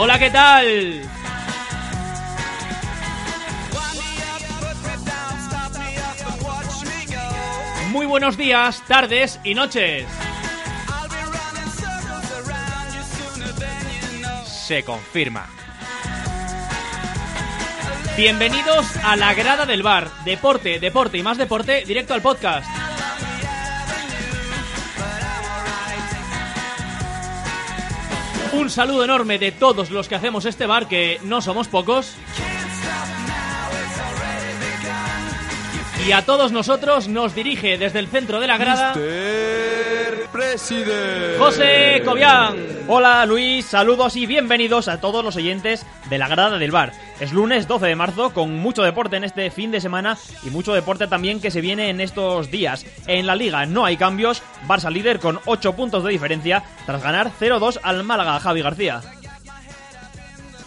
Hola, ¿qué tal? Muy buenos días, tardes y noches. Se confirma. Bienvenidos a la grada del bar. Deporte, deporte y más deporte, directo al podcast. Un saludo enorme de todos los que hacemos este bar, que no somos pocos. Y a todos nosotros nos dirige desde el centro de la grada José Cobian. Hola Luis, saludos y bienvenidos a todos los oyentes de la grada del bar. Es lunes 12 de marzo con mucho deporte en este fin de semana y mucho deporte también que se viene en estos días. En la liga no hay cambios, Barça líder con 8 puntos de diferencia tras ganar 0-2 al Málaga Javi García.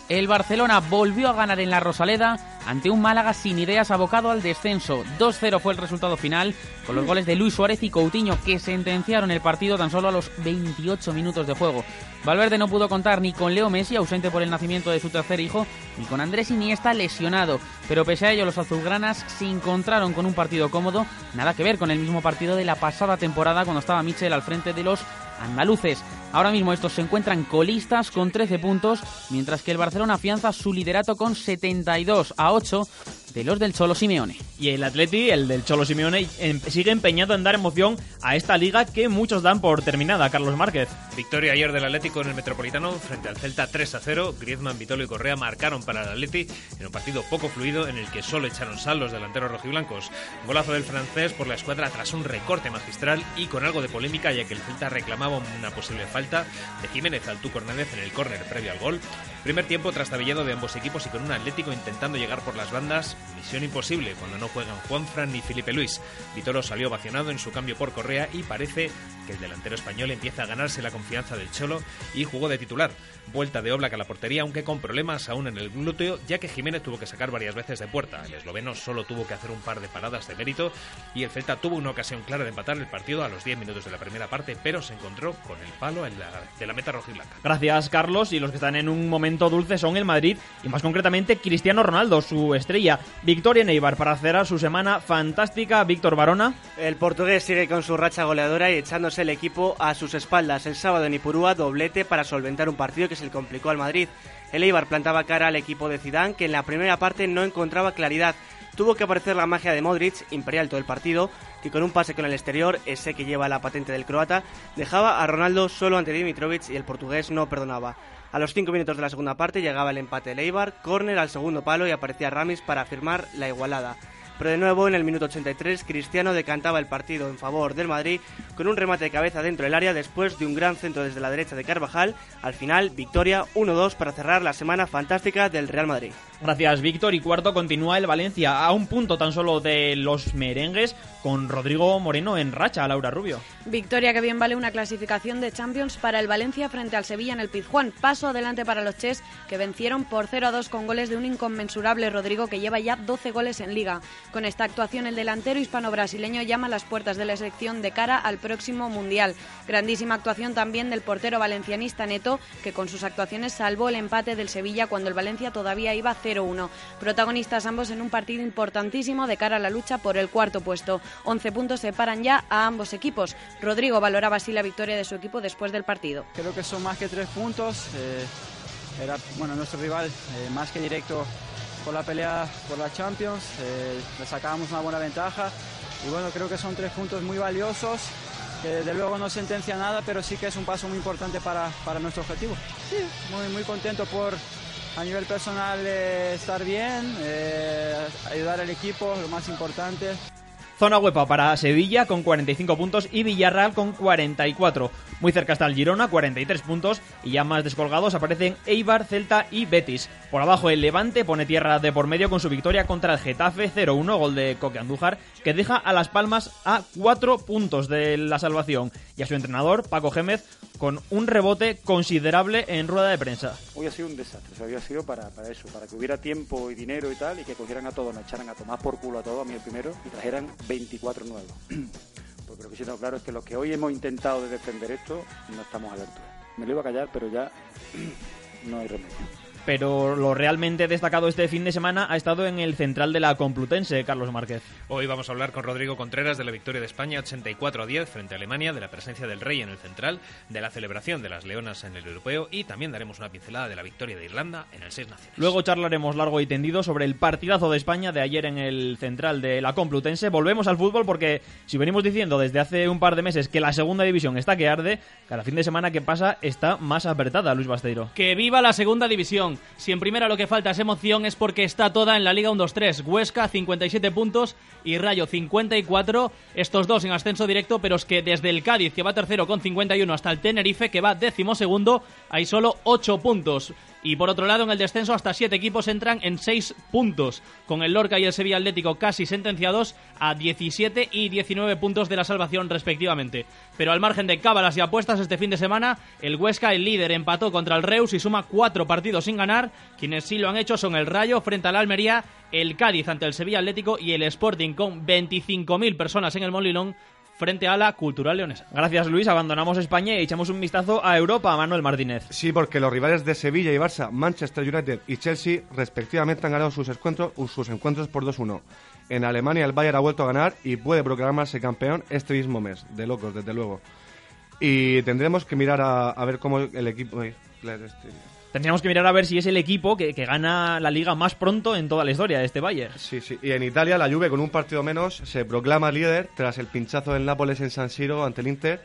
El Barcelona volvió a ganar en la Rosaleda ante un Málaga sin ideas abocado al descenso. 2-0 fue el resultado final, con los goles de Luis Suárez y Coutinho, que sentenciaron el partido tan solo a los 28 minutos de juego. Valverde no pudo contar ni con Leo Messi, ausente por el nacimiento de su tercer hijo, ni con Andrés Iniesta, lesionado. Pero pese a ello, los azulgranas se encontraron con un partido cómodo, nada que ver con el mismo partido de la pasada temporada cuando estaba Michel al frente de los andaluces. Ahora mismo estos se encuentran colistas con 13 puntos, mientras que el Barcelona afianza su liderato con 72 a 8 de los del Cholo Simeone. Y el Atleti, el del Cholo Simeone, em- sigue empeñado en dar emoción a esta liga que muchos dan por terminada, Carlos Márquez. Victoria ayer del Atlético en el Metropolitano frente al Celta 3 a 0. Griezmann, Vitolo y Correa marcaron para el Atleti en un partido poco fluido en el que solo echaron sal los delanteros rojiblancos. Golazo del francés por la escuadra tras un recorte magistral y con algo de polémica ya que el Celta reclamaba una posible falta de Jiménez al Tuco Hernández en el córner previo al gol. Primer tiempo trastabillado de ambos equipos y con un Atlético intentando llegar por las bandas. Misión imposible cuando no juegan Juanfran ni Felipe Luis. Vitolo salió vacionado en su cambio por Correa y parece que el delantero español empieza a ganarse la confianza del Cholo y jugó de titular. Vuelta de Oblak a la portería, aunque con problemas aún en el glúteo, ya que Jiménez tuvo que sacar varias veces de puerta. El esloveno solo tuvo que hacer un par de paradas de mérito y el Celta tuvo una ocasión clara de empatar el partido a los 10 minutos de la primera parte, pero se encontró con el palo en la- de la meta rojiblanca. Gracias, Carlos. Y los que están en un momento dulce son el Madrid y más concretamente Cristiano Ronaldo, su estrella. Victoria en para cerrar su semana fantástica. Víctor Barona. El portugués sigue con su racha goleadora y echándose el equipo a sus espaldas. El sábado en Ipurúa, doblete para solventar un partido que se le complicó al Madrid. El Eibar plantaba cara al equipo de Zidane, que en la primera parte no encontraba claridad. Tuvo que aparecer la magia de Modric, imperial todo el partido, que con un pase con el exterior, ese que lleva la patente del croata, dejaba a Ronaldo solo ante Dimitrovic y el portugués no perdonaba. A los 5 minutos de la segunda parte llegaba el empate del Eibar, córner al segundo palo y aparecía Ramis para firmar la igualada. Pero de nuevo, en el minuto 83, Cristiano decantaba el partido en favor del Madrid con un remate de cabeza dentro del área después de un gran centro desde la derecha de Carvajal. Al final, victoria 1-2 para cerrar la semana fantástica del Real Madrid. Gracias, Víctor. Y cuarto continúa el Valencia a un punto tan solo de los merengues con Rodrigo Moreno en racha, Laura Rubio. Victoria que bien vale una clasificación de Champions para el Valencia frente al Sevilla en el Pizjuán. Paso adelante para los Ches que vencieron por 0 a 2 con goles de un inconmensurable Rodrigo que lleva ya 12 goles en liga. Con esta actuación el delantero hispano-brasileño llama a las puertas de la selección de cara al próximo Mundial. Grandísima actuación también del portero valencianista Neto que con sus actuaciones salvó el empate del Sevilla cuando el Valencia todavía iba 0-1. Protagonistas ambos en un partido importantísimo de cara a la lucha por el cuarto puesto. 11 puntos separan ya a ambos equipos. Rodrigo valoraba así la victoria de su equipo después del partido. Creo que son más que tres puntos. eh, era bueno nuestro rival eh, más que directo por la pelea por la Champions. eh, le sacábamos una buena ventaja. Y bueno, creo que son tres puntos muy valiosos. Que desde luego no sentencia nada, pero sí que es un paso muy importante para, para nuestro objetivo. Sí, muy, muy contento por a nivel personal eh, estar bien, eh, ayudar al equipo, lo más importante. Zona huepa para Sevilla con 45 puntos y Villarreal con 44. Muy cerca está el Girona, 43 puntos. Y ya más descolgados aparecen Eibar, Celta y Betis. Por abajo el Levante pone tierra de por medio con su victoria contra el Getafe 0-1, gol de Coque Andújar, que deja a Las Palmas a 4 puntos de la salvación. Y a su entrenador, Paco Gémez, con un rebote considerable en rueda de prensa. Hoy ha sido un desastre, o sea, había sido para, para eso, para que hubiera tiempo y dinero y tal, y que cogieran a todos, nos echaran a tomar por culo a todos, a mí el primero, y trajeran 24 nuevos. Porque lo que sí tengo claro es que los que hoy hemos intentado de defender esto, no estamos a la altura. Me lo iba a callar, pero ya no hay remedio pero lo realmente destacado este fin de semana ha estado en el central de la Complutense, Carlos Márquez. Hoy vamos a hablar con Rodrigo Contreras de la victoria de España 84 a 10 frente a Alemania, de la presencia del Rey en el central, de la celebración de las Leonas en el Europeo y también daremos una pincelada de la victoria de Irlanda en el Seis Naciones. Luego charlaremos largo y tendido sobre el partidazo de España de ayer en el central de la Complutense. Volvemos al fútbol porque si venimos diciendo desde hace un par de meses que la segunda división está que arde, cada fin de semana que pasa está más apretada, Luis Basteiro. Que viva la segunda división. Si en primera lo que falta es emoción es porque está toda en la Liga 1-2-3. Huesca 57 puntos y Rayo 54. Estos dos en ascenso directo, pero es que desde el Cádiz que va tercero con 51 hasta el Tenerife que va décimo segundo hay solo 8 puntos. Y por otro lado, en el descenso, hasta siete equipos entran en seis puntos, con el Lorca y el Sevilla Atlético casi sentenciados a 17 y 19 puntos de la salvación, respectivamente. Pero al margen de cábalas y apuestas, este fin de semana, el Huesca, el líder, empató contra el Reus y suma cuatro partidos sin ganar. Quienes sí lo han hecho son el Rayo frente al Almería, el Cádiz ante el Sevilla Atlético y el Sporting con 25.000 personas en el Molilón frente a la Cultural Leonesa. Gracias Luis, abandonamos España y echamos un vistazo a Europa, Manuel Martínez. Sí, porque los rivales de Sevilla y Barça, Manchester United y Chelsea respectivamente han ganado sus encuentros, sus encuentros por 2-1. En Alemania el Bayern ha vuelto a ganar y puede proclamarse campeón este mismo mes, de locos desde luego. Y tendremos que mirar a, ver cómo el equipo... Tendríamos que mirar a ver si es el equipo que, gana la liga más pronto en toda la historia de este Bayern. Sí, sí. Y en Italia la Juve con un partido menos se proclama líder tras el pinchazo del Nápoles en San Siro ante el Inter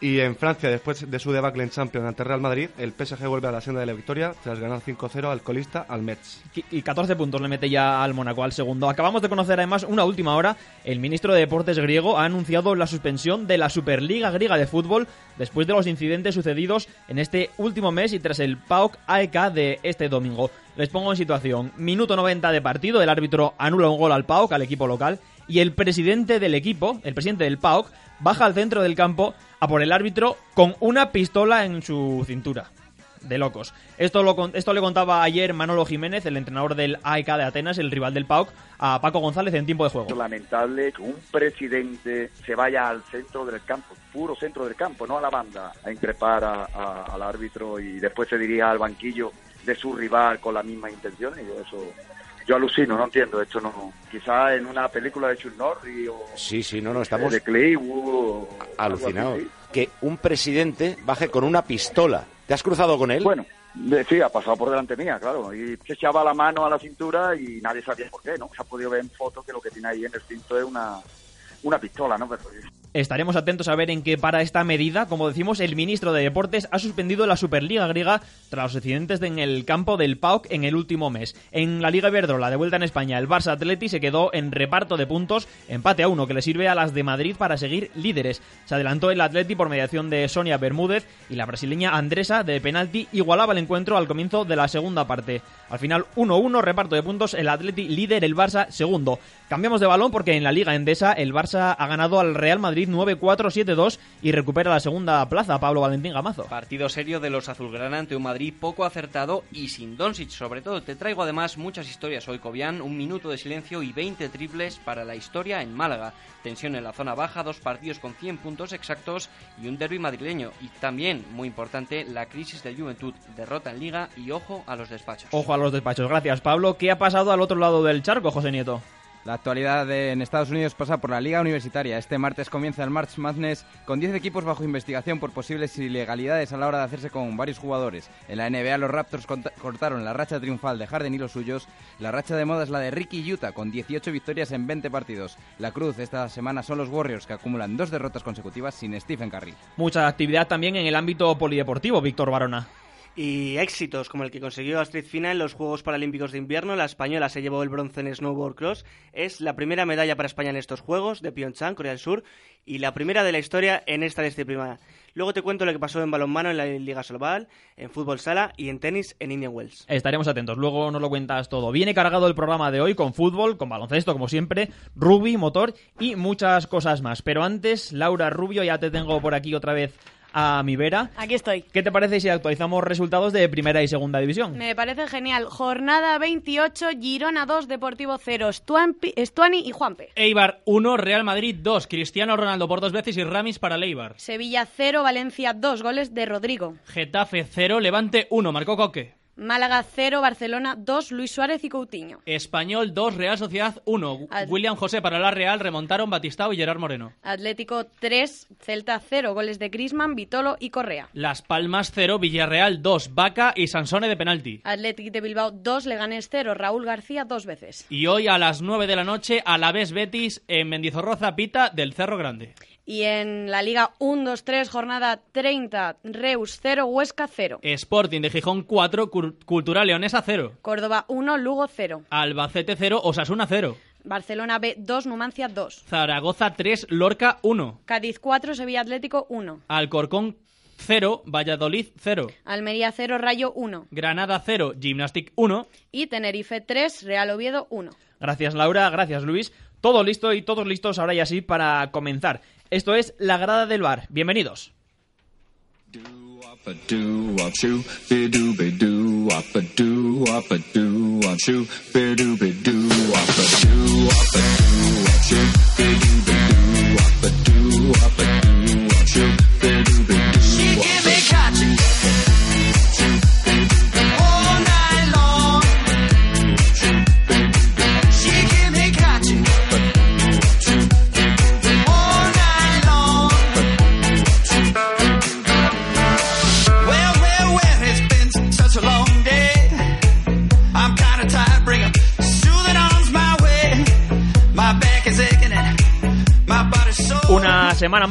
y en Francia, después de su debacle en Champions ante Real Madrid, el PSG vuelve a la senda de la victoria tras ganar 5-0 al colista al Metz. Y 14 puntos le mete ya al Mónaco, al segundo. Acabamos de conocer además una última hora. El ministro de Deportes griego ha anunciado la suspensión de la Superliga griega de fútbol después de los incidentes sucedidos en este último mes y tras el PAOK AEK de este domingo. Les pongo en situación. Minuto 90 de partido, el árbitro anula un gol al PAOK, al equipo local, y el presidente del equipo, el presidente del PAOK, baja al centro del campo a por el árbitro con una pistola en su cintura. De locos. Esto, lo, esto le contaba ayer Manolo Jiménez, el entrenador del AEK de Atenas, el rival del PAOK, a Paco González en tiempo de juego. Lamentable que un presidente se vaya al centro del campo, puro centro del campo, no a la banda, a increpar al árbitro y después se dirija al banquillo de su rival con la misma intención. Y eso yo alucino, no entiendo. Esto no. Quizá en una película de Chuck Norris o. Sí, sí, no, no, estamos. De Claywood. Alucinados. Que un presidente baje con una pistola. ¿Te has cruzado con él? Bueno, sí, ha pasado por delante mía, claro. Y se echaba la mano a la cintura y nadie sabía por qué, ¿no? Se ha podido ver en fotos que lo que tiene ahí en el cinto es una, una pistola, ¿no? Pero, Estaremos atentos a ver en qué para esta medida. Como decimos, el ministro de Deportes ha suspendido la Superliga griega tras los accidentes en el campo del PAOK en el último mes. En la Liga Iberdrola, de vuelta en España, el Barça Atleti se quedó en reparto de puntos, empate a uno, que le sirve a las de Madrid para seguir líderes. Se adelantó el Atleti por mediación de Sonia Bermúdez y la brasileña Andresa de penalti igualaba el encuentro al comienzo de la segunda parte. Al final 1-1, reparto de puntos, el Atleti líder, el Barça segundo. Cambiamos de balón porque en la Liga Endesa el Barça ha ganado al Real Madrid 9-4-7-2 y recupera la segunda plaza, Pablo Valentín Gamazo. Partido serio de los azulgrana ante un Madrid poco acertado y sin Doncic sobre todo. Te traigo además muchas historias hoy, Cobian, un minuto de silencio y 20 triples para la historia en Málaga. Tensión en la zona baja, dos partidos con 100 puntos exactos y un derby madrileño. Y también, muy importante, la crisis de Juventud, derrota en Liga y ojo a los despachos. Ojo a los despachos. Gracias, Pablo. ¿Qué ha pasado al otro lado del charco, José Nieto? La actualidad en Estados Unidos pasa por la Liga Universitaria. Este martes comienza el March Madness con 10 equipos bajo investigación por posibles ilegalidades a la hora de hacerse con varios jugadores. En la NBA los Raptors cortaron la racha triunfal de Harden y los suyos. La racha de moda es la de Ricky Utah con 18 victorias en 20 partidos. La cruz esta semana son los Warriors que acumulan dos derrotas consecutivas sin Stephen Curry. Mucha actividad también en el ámbito polideportivo, Víctor Barona. Y éxitos como el que consiguió Astrid Fina en los Juegos Paralímpicos de Invierno, la española se llevó el bronce en snowboard cross, es la primera medalla para España en estos Juegos de Pyeongchang, Corea del Sur, y la primera de la historia en esta disciplina. Luego te cuento lo que pasó en balonmano en la Liga Solval, en fútbol sala y en tenis en Indian Wells. Estaremos atentos, luego nos lo cuentas todo. Viene cargado el programa de hoy con fútbol, con baloncesto como siempre, rugby, motor y muchas cosas más. Pero antes, Laura Rubio, ya te tengo por aquí otra vez a mi vera. Aquí estoy. ¿Qué te parece si actualizamos resultados de primera y segunda división? Me parece genial. Jornada 28, Girona 2, Deportivo 0, Stuampi- Stuani y Juanpe. Eibar 1, Real Madrid 2, Cristiano Ronaldo por dos veces y Ramis para el Eibar. Sevilla 0, Valencia 2, goles de Rodrigo. Getafe 0, Levante 1, marcó Coque. Málaga 0, Barcelona 2, Luis Suárez y Coutinho. Español 2, Real Sociedad 1. Al- William José para la Real, remontaron Batistao y Gerard Moreno. Atlético 3, Celta 0, goles de Grisman, Vitolo y Correa. Las Palmas 0, Villarreal 2, Vaca y Sansone de penalti. Atlético de Bilbao 2, Leganés 0, Raúl García dos veces. Y hoy a las 9 de la noche, a la vez Betis en Mendizorroza Pita del Cerro Grande. Y en la Liga 1-2-3, jornada 30, Reus 0, Huesca 0. Sporting de Gijón 4, Cur- Cultural Leonesa 0. Córdoba 1, Lugo 0. Albacete 0, Osasuna 0. Barcelona B 2, Numancia 2. Zaragoza 3, Lorca 1. Cádiz 4, Sevilla Atlético 1. Alcorcón 0, Valladolid 0. Almería 0, Rayo 1. Granada 0, Gymnastic 1. Y Tenerife 3, Real Oviedo 1. Gracias Laura, gracias Luis. Todo listo y todos listos ahora y así para comenzar. Esto es La Grada del Bar. Bienvenidos.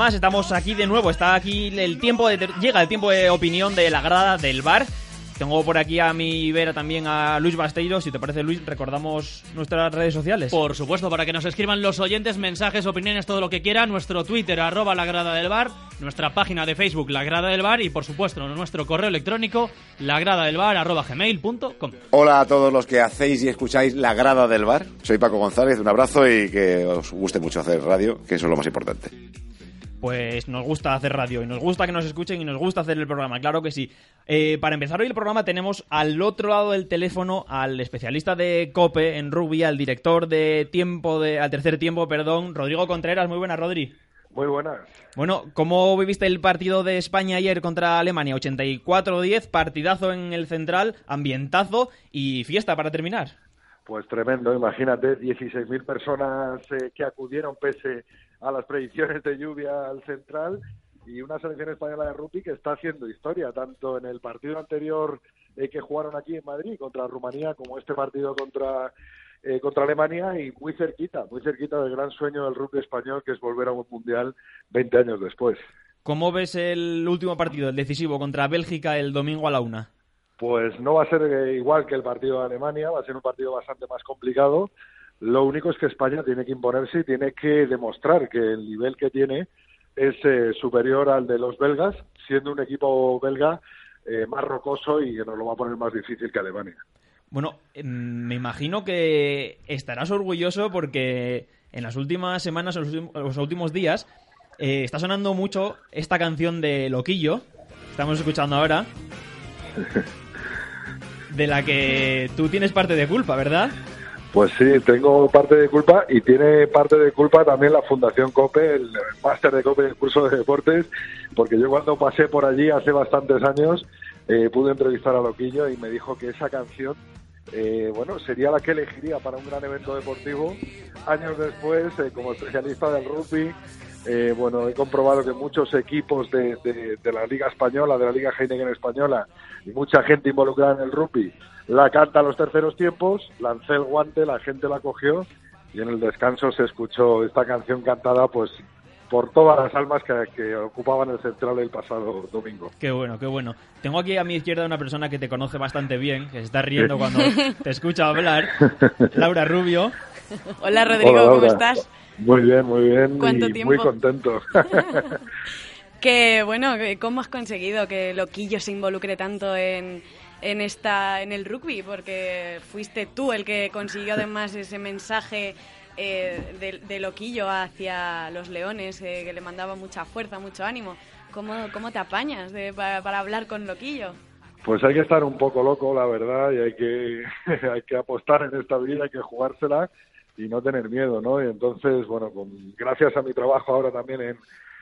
Más, estamos aquí de nuevo. Está aquí el tiempo de llega el tiempo de opinión de la grada del bar. Tengo por aquí a mi vera también a Luis Basteiro. Si te parece, Luis, recordamos nuestras redes sociales. Por supuesto, para que nos escriban los oyentes, mensajes, opiniones, todo lo que quieran. Nuestro Twitter, arroba la grada del bar. Nuestra página de Facebook, la grada del bar. Y por supuesto, nuestro correo electrónico, la grada del bar, arroba gmail.com. Hola a todos los que hacéis y escucháis La Grada del Bar. Soy Paco González, un abrazo y que os guste mucho hacer radio, que eso es lo más importante. Pues nos gusta hacer radio y nos gusta que nos escuchen y nos gusta hacer el programa, claro que sí. Eh, para empezar hoy el programa tenemos al otro lado del teléfono al especialista de COPE en rugby, al director de tiempo, de, al tercer tiempo, perdón, Rodrigo Contreras. Muy buenas, Rodri. Muy buenas. Bueno, ¿cómo viviste el partido de España ayer contra Alemania? 84-10, partidazo en el central, ambientazo y fiesta para terminar. Pues tremendo, imagínate, 16.000 personas eh, que acudieron pese a las predicciones de lluvia al central y una selección española de rugby que está haciendo historia, tanto en el partido anterior eh, que jugaron aquí en Madrid contra Rumanía como este partido contra eh, contra Alemania y muy cerquita, muy cerquita del gran sueño del rugby español que es volver a un mundial 20 años después. ¿Cómo ves el último partido, el decisivo, contra Bélgica el domingo a la una? Pues no va a ser eh, igual que el partido de Alemania, va a ser un partido bastante más complicado. Lo único es que España tiene que imponerse y tiene que demostrar que el nivel que tiene es eh, superior al de los belgas, siendo un equipo belga eh, más rocoso y que nos lo va a poner más difícil que Alemania. Bueno, em, me imagino que estarás orgulloso porque en las últimas semanas, en los últimos, días, eh, está sonando mucho esta canción de Loquillo, estamos escuchando ahora, de la que tú tienes parte de culpa, ¿verdad? Pues sí, tengo parte de culpa y tiene parte de culpa también la Fundación COPE, el máster de COPE del curso de deportes, porque yo cuando pasé por allí hace bastantes años eh, pude entrevistar a Loquillo y me dijo que esa canción, eh, bueno, sería la que elegiría para un gran evento deportivo. Años después, eh, como especialista del rugby, eh, bueno, he comprobado que muchos equipos de, de- de la Liga Española, de la Liga Heineken Española, y mucha gente involucrada en el rugby, la canta a los terceros tiempos, lancé el guante, la gente la cogió y en el descanso se escuchó esta canción cantada pues por todas las almas que, que ocupaban el central el pasado domingo. Qué bueno, qué bueno. Tengo aquí a mi izquierda una persona que te conoce bastante bien, que se está riendo cuando te escucha hablar, Laura Rubio. Hola Rodrigo, Hola, ¿cómo estás? Muy bien, muy bien ¿Cuánto y tiempo? muy contento. Que bueno, ¿cómo has conseguido que Loquillo se involucre tanto en, en esta en el rugby? Porque fuiste tú el que consiguió además ese mensaje eh, de, loquillo hacia los leones, eh, que le mandaba mucha fuerza, mucho ánimo. ¿Cómo, cómo te apañas para hablar con loquillo? Pues hay que estar un poco loco, la verdad, y hay que, hay que apostar en esta vida, hay que jugársela y no tener miedo, ¿no? Y entonces, bueno, con, gracias a mi trabajo ahora también en,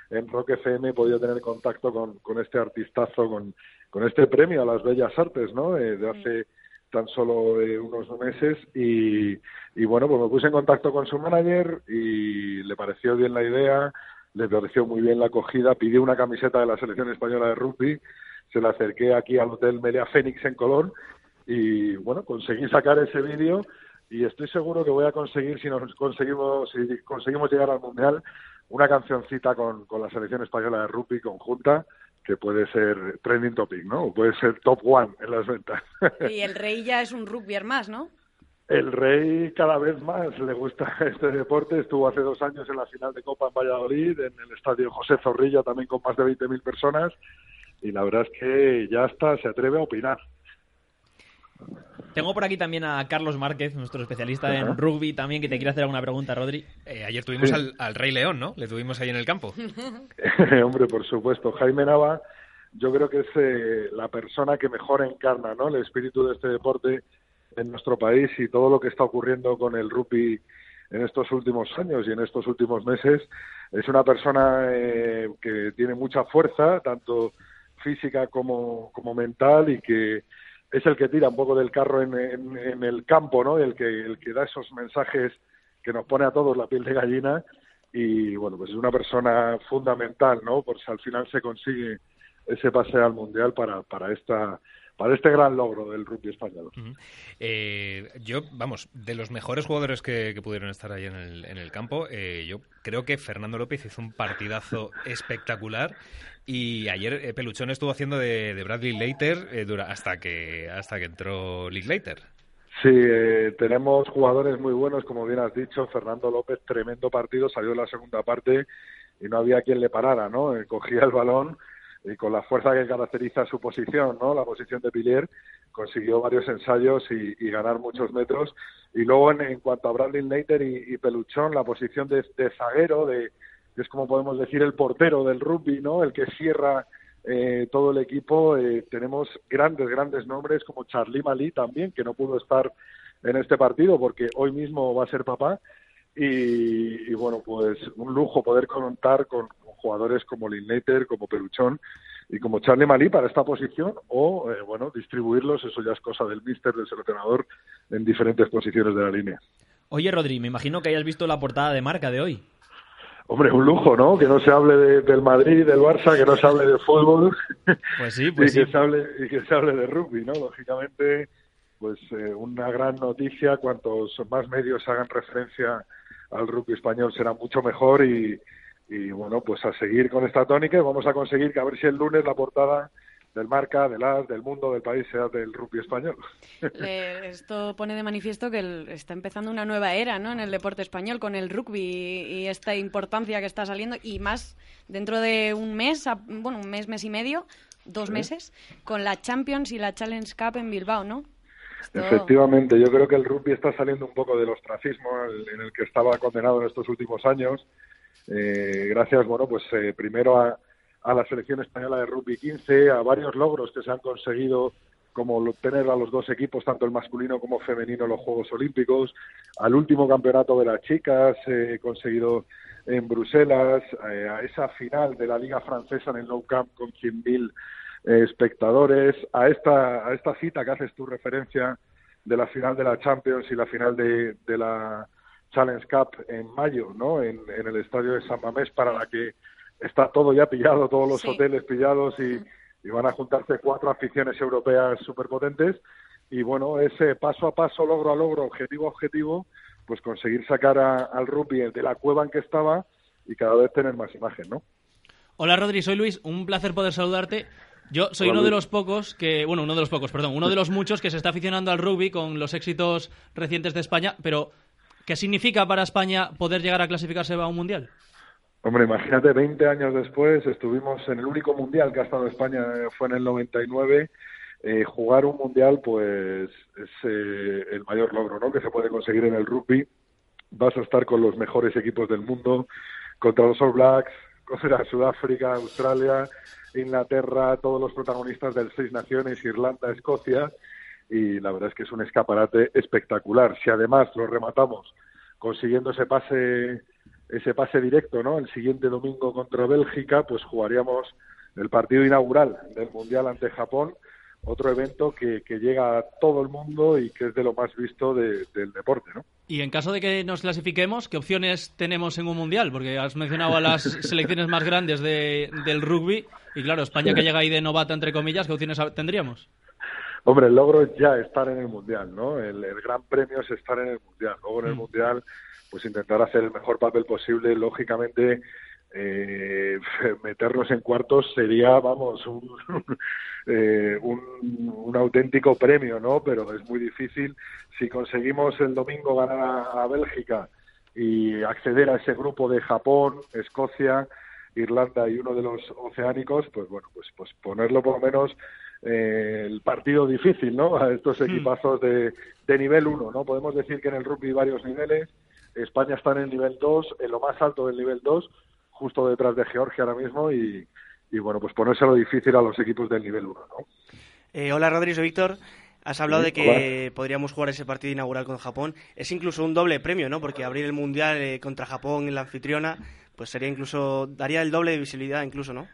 en Rock FM he podido tener contacto con, con este artistazo, con, con este premio a las bellas artes, ¿no? Eh, de hace tan solo eh, unos meses y, y bueno, pues me puse en contacto con su manager y le pareció bien la idea, le pareció muy bien la acogida, pidió una camiseta de la selección española de rugby, se la acerqué aquí al Hotel Melia Fénix en Colón y bueno, conseguí sacar ese vídeo y estoy seguro que voy a conseguir, si nos conseguimos, si conseguimos llegar al Mundial, una cancioncita con, con la selección española de rugby conjunta que puede ser trending topic, ¿no? O puede ser top one en las ventas. Y el rey ya es un rugbyer más, ¿no? El rey cada vez más le gusta este deporte. Estuvo hace dos años en la final de Copa en Valladolid, en el estadio José Zorrilla, también con más de 20.000 personas. Y la verdad es que ya está, se atreve a opinar. Tengo por aquí también a Carlos Márquez, nuestro especialista en rugby también, que te quiere hacer alguna pregunta, Rodri. Eh, ayer tuvimos Sí. al, al Rey León, ¿no? Le tuvimos ahí en el campo. Hombre, por supuesto. Jaime Nava, yo creo que es eh, la persona que mejor encarna ¿no? el espíritu de este deporte en nuestro país y todo lo que está ocurriendo con el rugby en estos últimos años y en estos últimos meses. Es una persona eh, que tiene mucha fuerza, tanto física como, como mental, y que es el que tira un poco del carro en, en- el campo, ¿no? El que, el que da esos mensajes que nos pone a todos la piel de gallina y bueno, pues es una persona fundamental, ¿no? Por si al final se consigue ese pase al mundial para, para esta para este gran logro del rugby español. Eh, yo, vamos, de los mejores jugadores que, que pudieron estar ahí en el, en el campo, eh, yo creo que Fernando López hizo un partidazo espectacular y ayer eh, Peluchón estuvo haciendo de, de Bradley Later eh, hasta que hasta que entró Lick Later. Sí, eh, tenemos jugadores muy buenos, como bien has dicho, Fernando López, tremendo partido, salió en la segunda parte y no había quien le parara, ¿no? Eh, cogía el balón y con la fuerza que caracteriza su posición, ¿no? La posición de Pilier, consiguió varios ensayos y, ganar muchos metros. Y luego, en, cuanto a Bradley Leiter y, Peluchón, la posición de, zaguero, de, es como podemos decir el portero del rugby, ¿no? El que cierra eh, todo el equipo. eh, tenemos grandes, grandes nombres como Charlie Malí también, que no pudo estar en este partido porque hoy mismo va a ser papá. Y, bueno, pues un lujo poder contar con, jugadores como Linklater, como Peluchón y como Charlie Malí para esta posición o, eh, bueno, distribuirlos, eso ya es cosa del míster, del seleccionador, en diferentes posiciones de la línea. Oye, Rodri, me imagino que hayas visto la portada de marca de hoy. Hombre, un lujo, ¿no? Que no se hable de- del Madrid, del Barça, que no se hable de fútbol. Pues sí, pues y que sí. se hable y que se hable de rugby, ¿no? Lógicamente, pues eh, una gran noticia. Cuantos más medios hagan referencia al rugby español será mucho mejor y, y bueno, pues a seguir con esta tónica y vamos a conseguir que a ver si el lunes la portada del marca, del AS, del mundo, del país sea del rugby español. Le- esto pone de manifiesto que el- está empezando una nueva era ¿no? en el deporte español con el rugby y esta importancia que está saliendo y más dentro de un mes, a- bueno, un mes, mes y medio, dos Sí. meses, con la Champions y la Challenge Cup en Bilbao, ¿no? Esto- Efectivamente, yo creo que el rugby está saliendo un poco del ostracismo en el que estaba condenado en estos últimos años. Eh, gracias, bueno, pues eh, primero a, a la selección española de rugby 15, a varios logros que se han conseguido, como tener a los dos equipos, tanto el masculino como femenino, en los Juegos Olímpicos, al último campeonato de las chicas eh, conseguido en Bruselas, eh, a esa final de la Liga Francesa en el Nou Camp con 100.000 eh, espectadores, a esta, a esta cita que haces tu referencia de la final de la Champions y la final de, de la Challenge Cup en mayo, ¿no? En, en el estadio de San Mamés, para la que está todo ya pillado, todos los Sí. hoteles pillados y, y van a juntarse cuatro aficiones europeas superpotentes. Y bueno, ese paso a paso, logro a logro, objetivo a objetivo, pues conseguir sacar a- al rugby de la cueva en que estaba y cada vez tener más imagen, ¿no? Hola Rodri, soy Luis, un placer poder saludarte. Yo soy Hola, uno de los pocos que, bueno, uno de los pocos, perdón, uno de los muchos que se está aficionando al rugby con los éxitos recientes de España, pero ¿qué significa para España poder llegar a clasificarse a un mundial? Hombre, imagínate, 20 años después estuvimos en el único mundial que ha estado España, eh, fue en el 99. Eh, jugar un mundial, pues, es eh, el mayor logro, ¿no? Que se puede conseguir en el rugby. vas a estar con los mejores equipos del mundo, contra los All Blacks, contra Sudáfrica, Australia, Inglaterra, todos los protagonistas del Seis Naciones, Irlanda, Escocia, y la verdad es que es un escaparate espectacular. Si además lo rematamos consiguiendo ese pase ese pase directo, ¿no? El siguiente domingo contra Bélgica, pues jugaríamos el partido inaugural del Mundial ante Japón, otro evento que, que llega a todo el mundo y que es de lo más visto de- del deporte, ¿no? Y en caso de que nos clasifiquemos, ¿qué opciones tenemos en un mundial? Porque has mencionado a las selecciones más grandes de- del rugby y claro, España que llega ahí de novata, entre comillas, ¿qué opciones tendríamos? Hombre, el logro es ya estar en el Mundial, ¿no? El, el gran premio es estar en el Mundial. Luego en el Mundial, pues intentar hacer el mejor papel posible. Lógicamente, eh, meternos en cuartos sería, vamos, un, eh, un, un auténtico premio, ¿no? Pero es muy difícil. Si conseguimos el domingo ganar a, a Bélgica y acceder a ese grupo de Japón, Escocia, Irlanda y uno de los oceánicos, pues bueno, pues, pues ponerlo por lo menos eh, el partido difícil, ¿no? A estos equipazos de, de nivel 1, ¿no? Podemos decir que en el rugby hay varios niveles. España está en el nivel 2, en lo más alto del nivel 2, justo detrás de Georgia ahora mismo y, y bueno, pues ponérselo difícil a los equipos del nivel 1, ¿no? Eh, hola Rodríguez, Víctor. Has hablado de que podríamos jugar ese partido inaugural con Japón. Es incluso un doble premio, ¿no? Porque abrir el mundial eh, contra Japón en la anfitriona, pues sería incluso daría el doble de visibilidad, incluso, ¿no?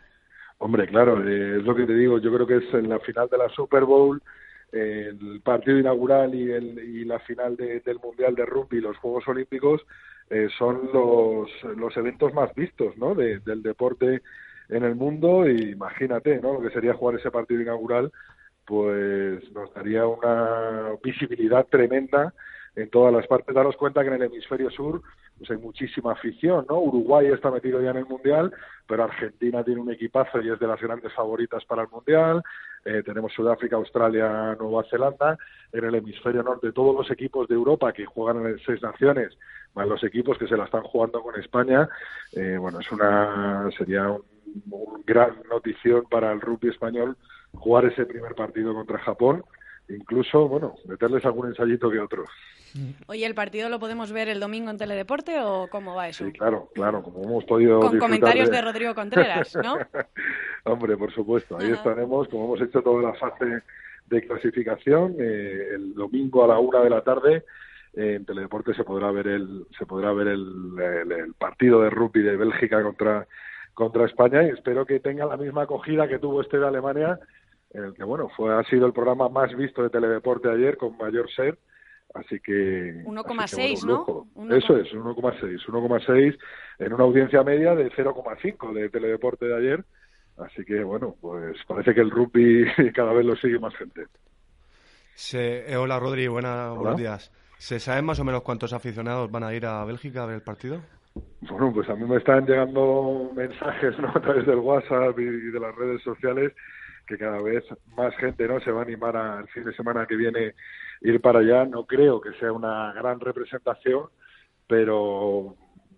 Hombre, claro, eh, es lo que te digo. Yo creo que es en la final de la Super Bowl, el partido inaugural y, el, y la final de- del Mundial de Rugby y los Juegos Olímpicos eh, son los, los eventos más vistos ¿no? de- del deporte en el mundo. Y imagínate ¿no? lo que sería jugar ese partido inaugural, pues nos daría una visibilidad tremenda en todas las partes. Daros cuenta que en el hemisferio sur pues hay muchísima afición, ¿no? Uruguay está metido ya en el Mundial, pero Argentina tiene un equipazo y es de las grandes favoritas para el Mundial. Eh, tenemos Sudáfrica, Australia, Nueva Zelanda. En el hemisferio norte, todos los equipos de Europa que juegan en seis naciones, más los equipos que se la están jugando con España, eh, bueno, es una sería un, un gran notición para el rugby español jugar ese primer partido contra Japón. Incluso, bueno, meterles algún ensayito que otro. Oye, ¿el partido lo podemos ver el domingo en Teledeporte o cómo va eso? Sí, claro, claro, como hemos podido Con comentarios de Rodrigo Contreras, ¿no? Hombre, por supuesto, ahí estaremos, como hemos hecho toda la fase de clasificación, eh, el domingo a la una de la tarde eh, en Teledeporte se podrá ver el se podrá ver el, el- el partido de rugby de Bélgica contra contra España y espero que tenga la misma acogida que tuvo este de Alemania, en el que bueno fue ha sido el programa más visto de Teledeporte ayer con mayor ser, así que 1,6, un ¿no? Eso es, 1,6, 1,6 en una audiencia media de 0,5 de Teledeporte de ayer. Así que bueno, pues parece que el rugby cada vez lo sigue más gente. Se- eh, hola Rodri, buena- Hola. buenos días. ¿Se sabe más o menos cuántos aficionados van a ir a Bélgica a ver el partido? Bueno, pues a mí me están llegando mensajes ¿no? a través del WhatsApp y de las redes sociales que cada vez más gente no se va a animar al fin de semana que viene ir para allá. No creo que sea una gran representación, pero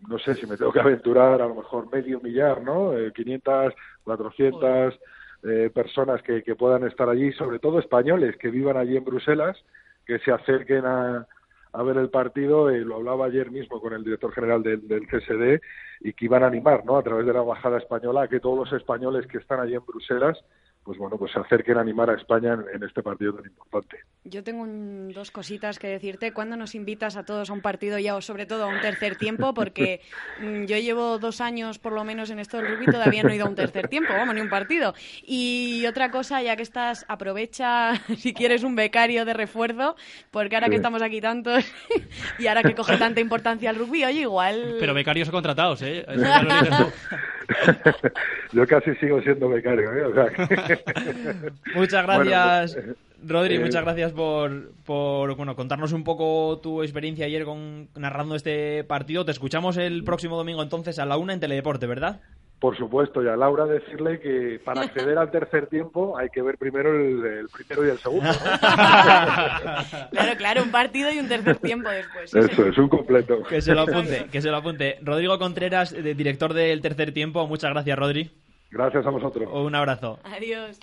no sé si me tengo que aventurar a lo mejor medio millar, ¿no? Eh, 500, 400 eh, personas que, que puedan estar allí, sobre todo españoles que vivan allí en Bruselas, que se acerquen a, a ver el partido, eh, lo hablaba ayer mismo con el director general del, CSD, y que iban a animar, ¿no? A través de la embajada española, a que todos los españoles que están allí en Bruselas, pues bueno, pues se acerquen a animar a España en, en este partido tan importante. Yo tengo un- dos cositas que decirte. ¿Cuándo nos invitas a todos a un partido ya o sobre todo a un tercer tiempo? Porque mm, yo llevo dos años por lo menos en esto del rugby todavía no he ido a un tercer tiempo, vamos, ni un partido. Y otra cosa, ya que estás, aprovecha si quieres un becario de refuerzo, porque ahora que estamos aquí tantos y ahora que coge tanta importancia el rugby, oye, igual... Pero becarios o contratados, ¿eh? Eso ya lo dices tú. Yo casi sigo siendo becario, ¿eh? O sea que- Muchas Bueno, gracias, pues, Rodri. eh, muchas gracias por, por bueno, contarnos un poco tu experiencia ayer con, narrando este partido. Te escuchamos el próximo domingo entonces a la una en Teledeporte, ¿verdad? Por supuesto, y a Laura decirle que para acceder al tercer tiempo hay que ver primero el, el primero y el segundo. ¿no? Claro, claro, un partido y un tercer tiempo después. Eso es un completo. Que se lo apunte, que se lo apunte. Rodrigo Contreras, de- director del tercer tiempo. Muchas gracias, Rodri. Gracias a vosotros. Un abrazo. Adiós.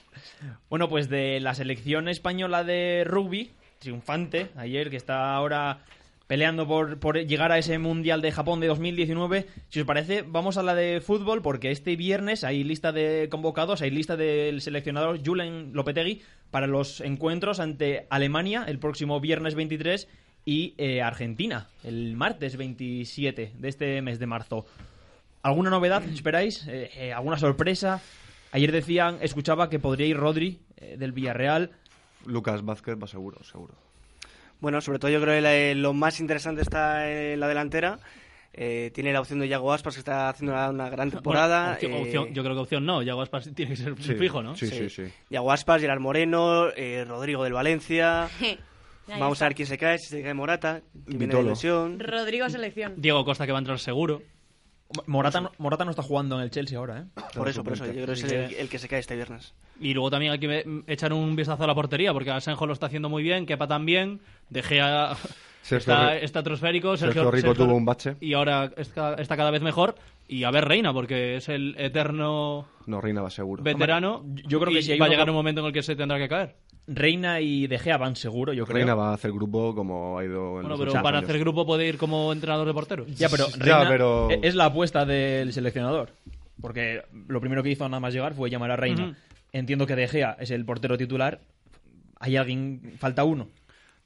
Bueno, pues de la selección española de rugby, triunfante ayer, que está ahora peleando por, por llegar a ese Mundial de Japón de 2019. Si os parece, vamos a la de fútbol, porque este viernes hay lista de convocados, hay lista del seleccionador Julen Lopetegui para los encuentros ante Alemania el próximo viernes 23 y eh, Argentina el martes 27 de este mes de marzo. ¿Alguna novedad esperáis? Eh, eh, ¿Alguna sorpresa? Ayer decían, escuchaba que podría ir Rodri eh, del Villarreal. Lucas Vázquez va seguro, seguro. Bueno, sobre todo yo creo que la- lo más interesante está en la delantera. Eh, tiene la opción de Yago Aspas, que está haciendo una, una gran temporada. Bueno, opción- Eh, opción- yo creo que opción no. Yago Aspas tiene que ser Sí, fijo, ¿no? sí, sí, sí. Yago Aspas, Gerard Moreno, eh, Rodrigo del Valencia. Vamos a ver quién se cae, si se cae Morata, que viene de Vitolo. lesión. Rodrigo selección. Diego Costa que va a entrar seguro. Morata, no- Morata no está jugando en el Chelsea ahora, ¿eh? Por eso, por eso, yo creo que es el, que- el que se cae este viernes. Y luego también hay que echar un vistazo a la portería, porque Asenjo lo está haciendo muy bien, Kepa también, De Gea Sergio está, está atmosférico, Sergio Rico tuvo un bache. Y ahora está, está cada vez mejor. Y a ver Reina, porque es el eterno No, Reina va seguro. veterano. yo creo que y si hay va a llegar un momento en el que se tendrá que caer. Reina y De Gea van seguro, yo creo. Reina va a hacer grupo como ha ido en Bueno, los pero para años. hacer grupo puede ir como entrenador de porteros. Ya, pero Ya, Reina pero- e- es la apuesta del seleccionador. Porque lo primero que hizo nada más llegar fue llamar a Reina. Entiendo que De Gea es el portero titular. Hay alguien, falta uno.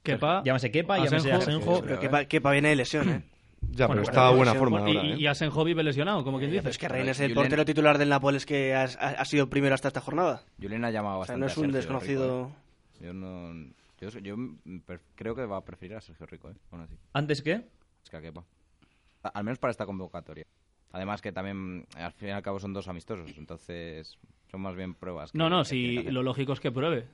Kepa, llámese Kepa, llámese Asenjo. Asenjo. Pero Kepa, Kepa viene de lesión, ¿eh? Ya, Bueno, pero pero está a buena lesión, forma Y, ahora, ¿eh? y Asenjo vive lesionado, como quien dice. Es que Reina es el Julen- portero titular del Nápoles que ha, ha- sido primero hasta esta jornada. Julen ha llamado O sea, bastante no es un desconocido. Rico, ¿eh? Yo no... Yo, yo creo que va a preferir a Sergio Rico, ¿eh? Aún así. ¿Antes qué? Es que a Kepa. A- Al menos para esta convocatoria. Además que también, al fin y al cabo, son dos amistosos. Entonces, son más bien pruebas. que- No, no, si lo lógico es que pruebe.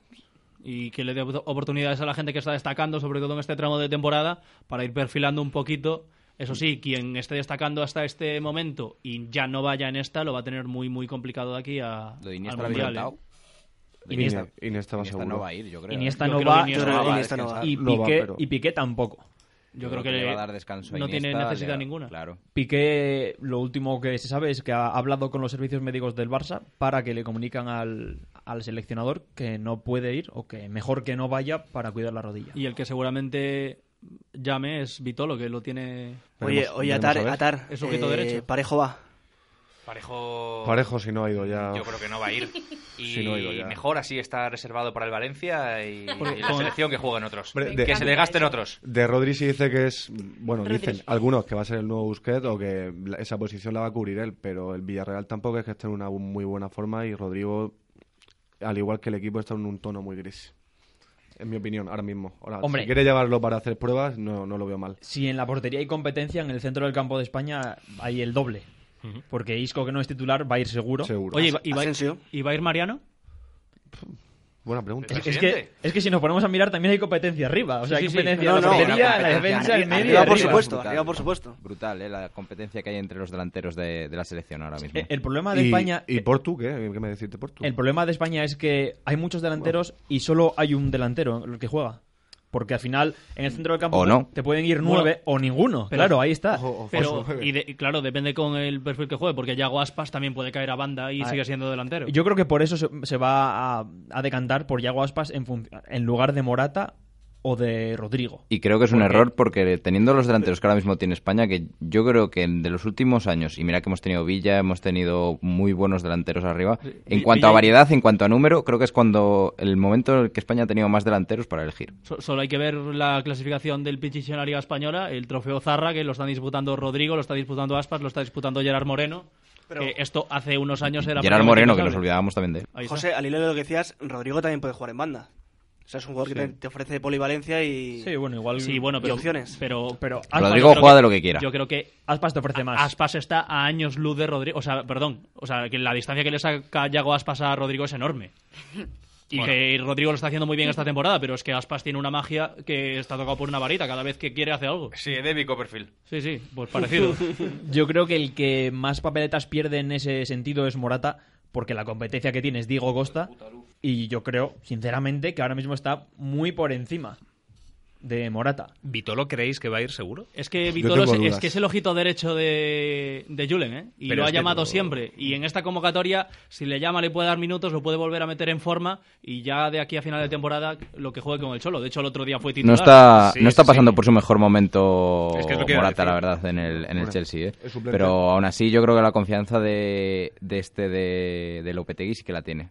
Y que le dé op- oportunidades a la gente que está destacando, sobre todo en este tramo de temporada, para ir perfilando un poquito. Eso sí, quien esté destacando hasta este momento y ya no vaya en esta, lo va a tener muy, muy complicado de aquí a, Lo de al Iniesta habéis Mundial. ¿Eh? Iniesta. Iniesta va Iniesta seguro. no va a ir, yo creo. Iniesta Yo no creo que va, Iniesta no va Iniesta y, No va, Piqué, pero- y Piqué tampoco. Yo creo creo que, que le va a dar descanso a no tiene Iniesta, necesidad ninguna. Claro. Piqué, lo último que se sabe es que ha hablado con los servicios médicos del Barça para que le comunican al, al seleccionador que no puede ir o que mejor que no vaya para cuidar la rodilla. Y el que seguramente llame es Vitolo, que lo tiene... Oye, oye, Atar. Atar. Es sujeto eh, derecho. Parejo va. Parejo. Parejo si no ha ido ya. Yo creo que no va a ir. Y Si no ha ido ya. mejor así está reservado para el Valencia y, Porque y la con- selección que jueguen otros. Hombre, de- que se le gasten otros. De Rodri sí dice que es, bueno, Rodri. dicen algunos que va a ser el nuevo Busquets o que esa posición la va a cubrir él, pero el Villarreal tampoco es que esté en una muy buena forma y Rodrigo, al igual que el equipo, está en un tono muy gris. En mi opinión, ahora mismo. Ahora, Hombre. si quiere llevarlo para hacer pruebas, no, no lo veo mal. Si en la portería hay competencia, en el centro del campo de España hay el doble. Porque Isco, que no es titular, va a ir seguro. Seguro. Oye, ¿y va, y va- a ir Mariano? Buena pregunta. Es, es que, es que si nos ponemos a mirar también hay competencia arriba. O sea, Sí, hay sí, sí. competencia No, en la no, portería, una en la competencia defensa, medio por arriba. supuesto, Brutal. arriba por supuesto. Brutal, ¿eh? La competencia que hay entre los delanteros de, de la selección ahora mismo. Eh, El problema de ¿Y, España... ¿Y Portu qué? ¿Qué me decís de Portu? El problema de España es que hay muchos delanteros y solo hay un delantero el que juega. Porque al final, en el centro del campo O no. te pueden ir Bueno, nueve o ninguno. pero- claro, ahí está. Ojo, Pero, y, de- y claro, depende con el perfil que juegue, porque Yago Aspas también puede caer a banda y Ah, sigue siendo delantero. Yo creo que por eso se, se va a, a decantar por Yago Aspas en, en lugar de Morata o de Rodrigo. Y creo que es un error porque teniendo los delanteros que ahora mismo tiene España, que yo creo que de los últimos años, y mira que hemos tenido Villa, hemos tenido muy buenos delanteros arriba, en cuanto a Villa variedad, en cuanto a número, creo que es cuando el momento en el que España ha tenido más delanteros para elegir. So- solo hay que ver la clasificación del Pichichi en la Liga Española, el trofeo Zarra, que lo están disputando Rodrigo, lo está disputando Aspas, lo está disputando Gerard Moreno. Pero- que esto hace unos años era Gerard Moreno, que nos olvidábamos también de él. José, al hilo de lo que decías, Rodrigo también puede jugar en banda. O sea, es un jugador que te, ofrece polivalencia y, Sí, bueno, igual. Sí, bueno, y pero, opciones. pero, Pero Rodrigo juega que- de lo que quiera. Yo creo que Aspas te ofrece más. Aspas está a años luz de Rodrigo. O sea, perdón. O sea, que la distancia que le saca Yago Aspas a Rodrigo es enorme. Y Bueno. que Rodrigo lo está haciendo muy bien esta temporada, pero es que Aspas tiene una magia que está tocado por una varita cada vez que quiere hace algo. Sí, de Copperfield. Sí, sí, pues parecido. Yo creo que el que más papeletas pierde en ese sentido es Morata, porque la competencia que tiene es Diego Costa. Y yo creo, sinceramente, que ahora mismo está muy por encima. de Morata. ¿Vitolo creéis que va a ir seguro? Es que Vitolo es, es que es el ojito derecho de, de Julen, ¿eh? Y Pero lo ha llamado no- siempre. Y en esta convocatoria, si le llama, le puede dar minutos, lo puede volver a meter en forma. Y ya de aquí a final de temporada, lo que juegue con el Cholo. De hecho, el otro día fue No titular. está, Sí, no está pasando sí. por su mejor momento Es que es Morata, la verdad, en el, en el Bueno, Chelsea. ¿eh? Pero aún así, yo creo que la confianza de, de este de, de Lopetegui sí que la tiene.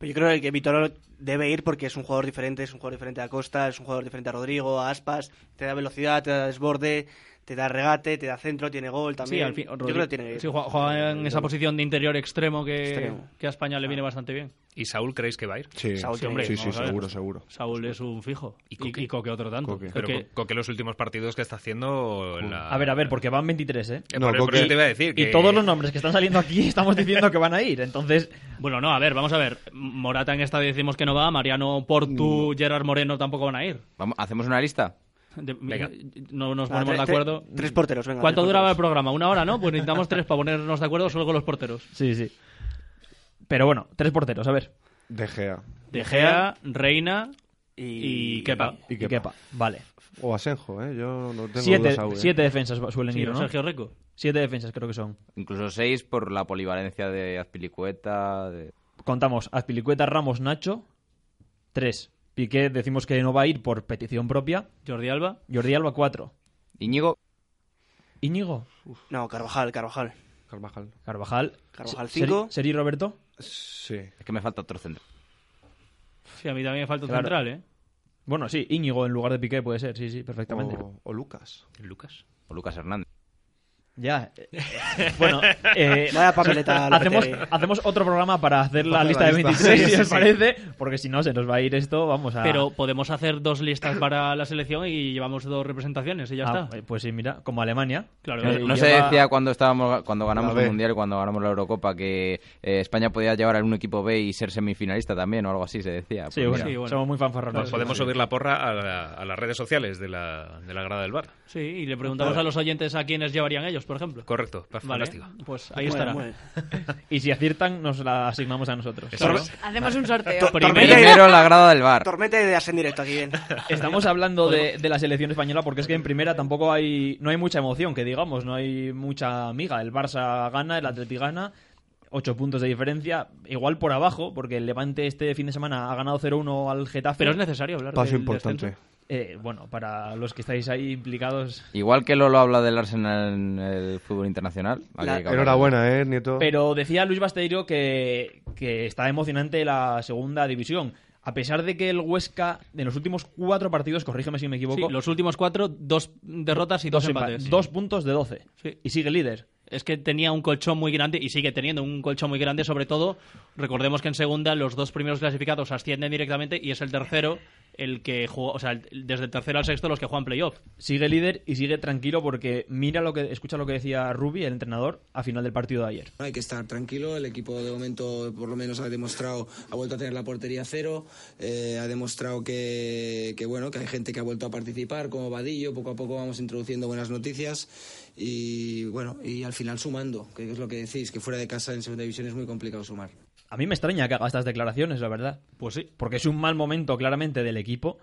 Pero yo creo que Vitolo debe ir porque es un jugador diferente, es un jugador diferente a Costa, es un jugador diferente a Rodrigo, a Aspas, te da velocidad, te da desborde, te da regate, te da centro, tiene gol también. Sí, al fin, yo creo que tiene sí, juega, juega en esa posición de interior extremo que, Extremo. que a España le viene bastante bien. ¿Y Saúl creéis que va a ir? Sí, Saúl sí, hombre, sí, seguro, seguro. Saúl es un fijo. Y Coque, y, Coque otro tanto. Coque. Pero Coque los últimos partidos que está haciendo... en la- A ver, a ver, porque van 23, ¿eh? Eh, por- por eso te iba a decir Y todos los nombres que están saliendo aquí estamos diciendo que van a ir, entonces... Bueno, no, a ver, vamos a ver. Morata en esta decimos que no va, Mariano Portu, Gerard Moreno tampoco van a ir. Vamos, ¿Hacemos una lista? De- Venga. no nos Ah, ponemos tre- de acuerdo. tre- tres porteros, venga, ¿Cuánto duraba porteros. el programa? ¿Una hora, no? Pues necesitamos tres para ponernos de acuerdo solo con los porteros. Sí, sí. Pero bueno, tres porteros, a ver. De Gea. De Gea, Reina y, Kepa. Y Kepa. Vale. O Asenjo, ¿eh? Yo no tengo Siete, dudas aún, ¿eh? siete defensas suelen Sí, ir, ¿no? Sergio Rico. Siete defensas creo que son. Incluso seis por la polivalencia de Azpilicueta. De... Contamos Azpilicueta, Ramos, Nacho. Tres. Piqué decimos que no va a ir por petición propia. Jordi Alba. Jordi Alba, cuatro. Íñigo. Íñigo. No, Carvajal, Carvajal. Carvajal. Carvajal. Carvajal, Se- cinco. Seri, Seri Roberto. Sí. Es que me falta otro centro. Sí, a mí también me falta un Claro. central, ¿eh? Bueno, sí, Íñigo en lugar de Piqué puede ser, sí, sí, perfectamente. O, o Lucas. ¿Lucas? O Lucas Hernández. Ya. eh, bueno, eh, Vaya papeleta, hacemos, otro programa para hacer la lista de lista. 26, Sí, si sí, os sí. parece, porque si no se nos va a ir esto, vamos a... Pero podemos hacer dos listas para la selección y llevamos dos representaciones y ya Ah, está. Pues sí, mira, como Alemania. Claro, No, se decía cuando estábamos cuando ganamos el mundial y cuando ganamos la Eurocopa que eh, España podía llevar a un equipo B y ser semifinalista también o algo así se decía. Sí, Pues bueno, mira. bueno. somos muy fanfarrones. Pues podemos subir la porra a, la- a las redes sociales de la, de la grada del bar. Sí, y le preguntamos a los oyentes a quiénes llevarían ellos, por ejemplo. Correcto, Vale, fantástico. pues ahí Muy estará. Y si aciertan, nos la asignamos a nosotros. Hacemos un sorteo. To- Primero- Primero la grada del bar. Tormenta de ideas en directo aquí bien. Estamos hablando de, de la selección española porque es que en primera tampoco hay no hay mucha emoción, que digamos, no hay mucha miga. El Barça gana, el Atleti gana, ocho puntos de diferencia, igual por abajo, porque el Levante este fin de semana ha ganado 0-1 al Getafe. Pero es necesario hablar Paso del importante. descenso. Eh, bueno, para los que estáis ahí implicados. Igual que Lolo habla del Arsenal en el fútbol internacional. La-. Enhorabuena, ¿eh, Nieto? Pero decía Luis Basteiro que, que está emocionante la segunda división. A pesar de que el Huesca, en los últimos cuatro partidos, corrígeme si me Sí, equivoco, los últimos cuatro, dos derrotas y dos, dos, empa- empates. dos puntos de 12. Sí. Y sigue líder. Es que tenía un colchón muy grande y sigue teniendo un colchón muy grande, sobre todo, recordemos que en segunda los dos primeros clasificados ascienden directamente y es el tercero el que juega, o sea, el- desde el tercero al sexto los que juegan playoff. Sigue líder y sigue tranquilo porque mira lo que escucha lo que decía Rubi, el entrenador, a final del partido de ayer. Hay que estar tranquilo, el equipo de momento por lo menos ha demostrado, ha vuelto a tener la portería cero, eh, ha demostrado que, que, bueno, que hay gente que ha vuelto a participar, como Vadillo, poco a poco vamos introduciendo buenas noticias y bueno, y al final sumando, que es lo que decís, que fuera de casa en segunda división es muy complicado sumar. A mí me extraña que haga estas declaraciones, la verdad. Pues sí. Porque es un mal momento claramente del equipo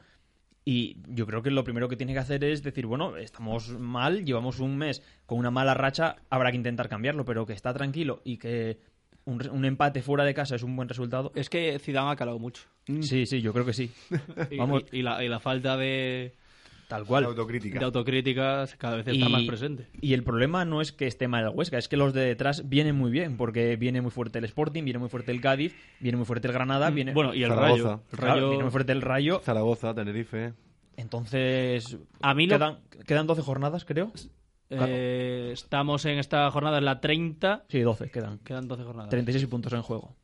y yo creo que lo primero que tiene que hacer es decir, bueno, estamos mal, llevamos un mes con una mala racha, habrá que intentar cambiarlo, pero que está tranquilo y que un, empate fuera de casa es un buen resultado. Es que Zidane ha calado mucho. Sí, sí, yo creo que sí. Y, Vamos, y- y la, y la falta de, tal cual. La autocrítica. de autocrítica cada vez está más presente. y el problema no es que esté mal el Huesca, es que los de detrás vienen muy bien, porque viene muy fuerte el Sporting, viene muy fuerte el Cádiz, viene muy fuerte el Granada, viene... Mm, Bueno, y el Zaragoza. Rayo. El Claro, Rayo- viene muy fuerte el Rayo. Zaragoza, Tenerife. Entonces, A mí lo- quedan, quedan 12 jornadas, creo. Eh, estamos en esta jornada, en la 30. Sí, 12 quedan. Quedan 12 jornadas. 36 puntos en juego.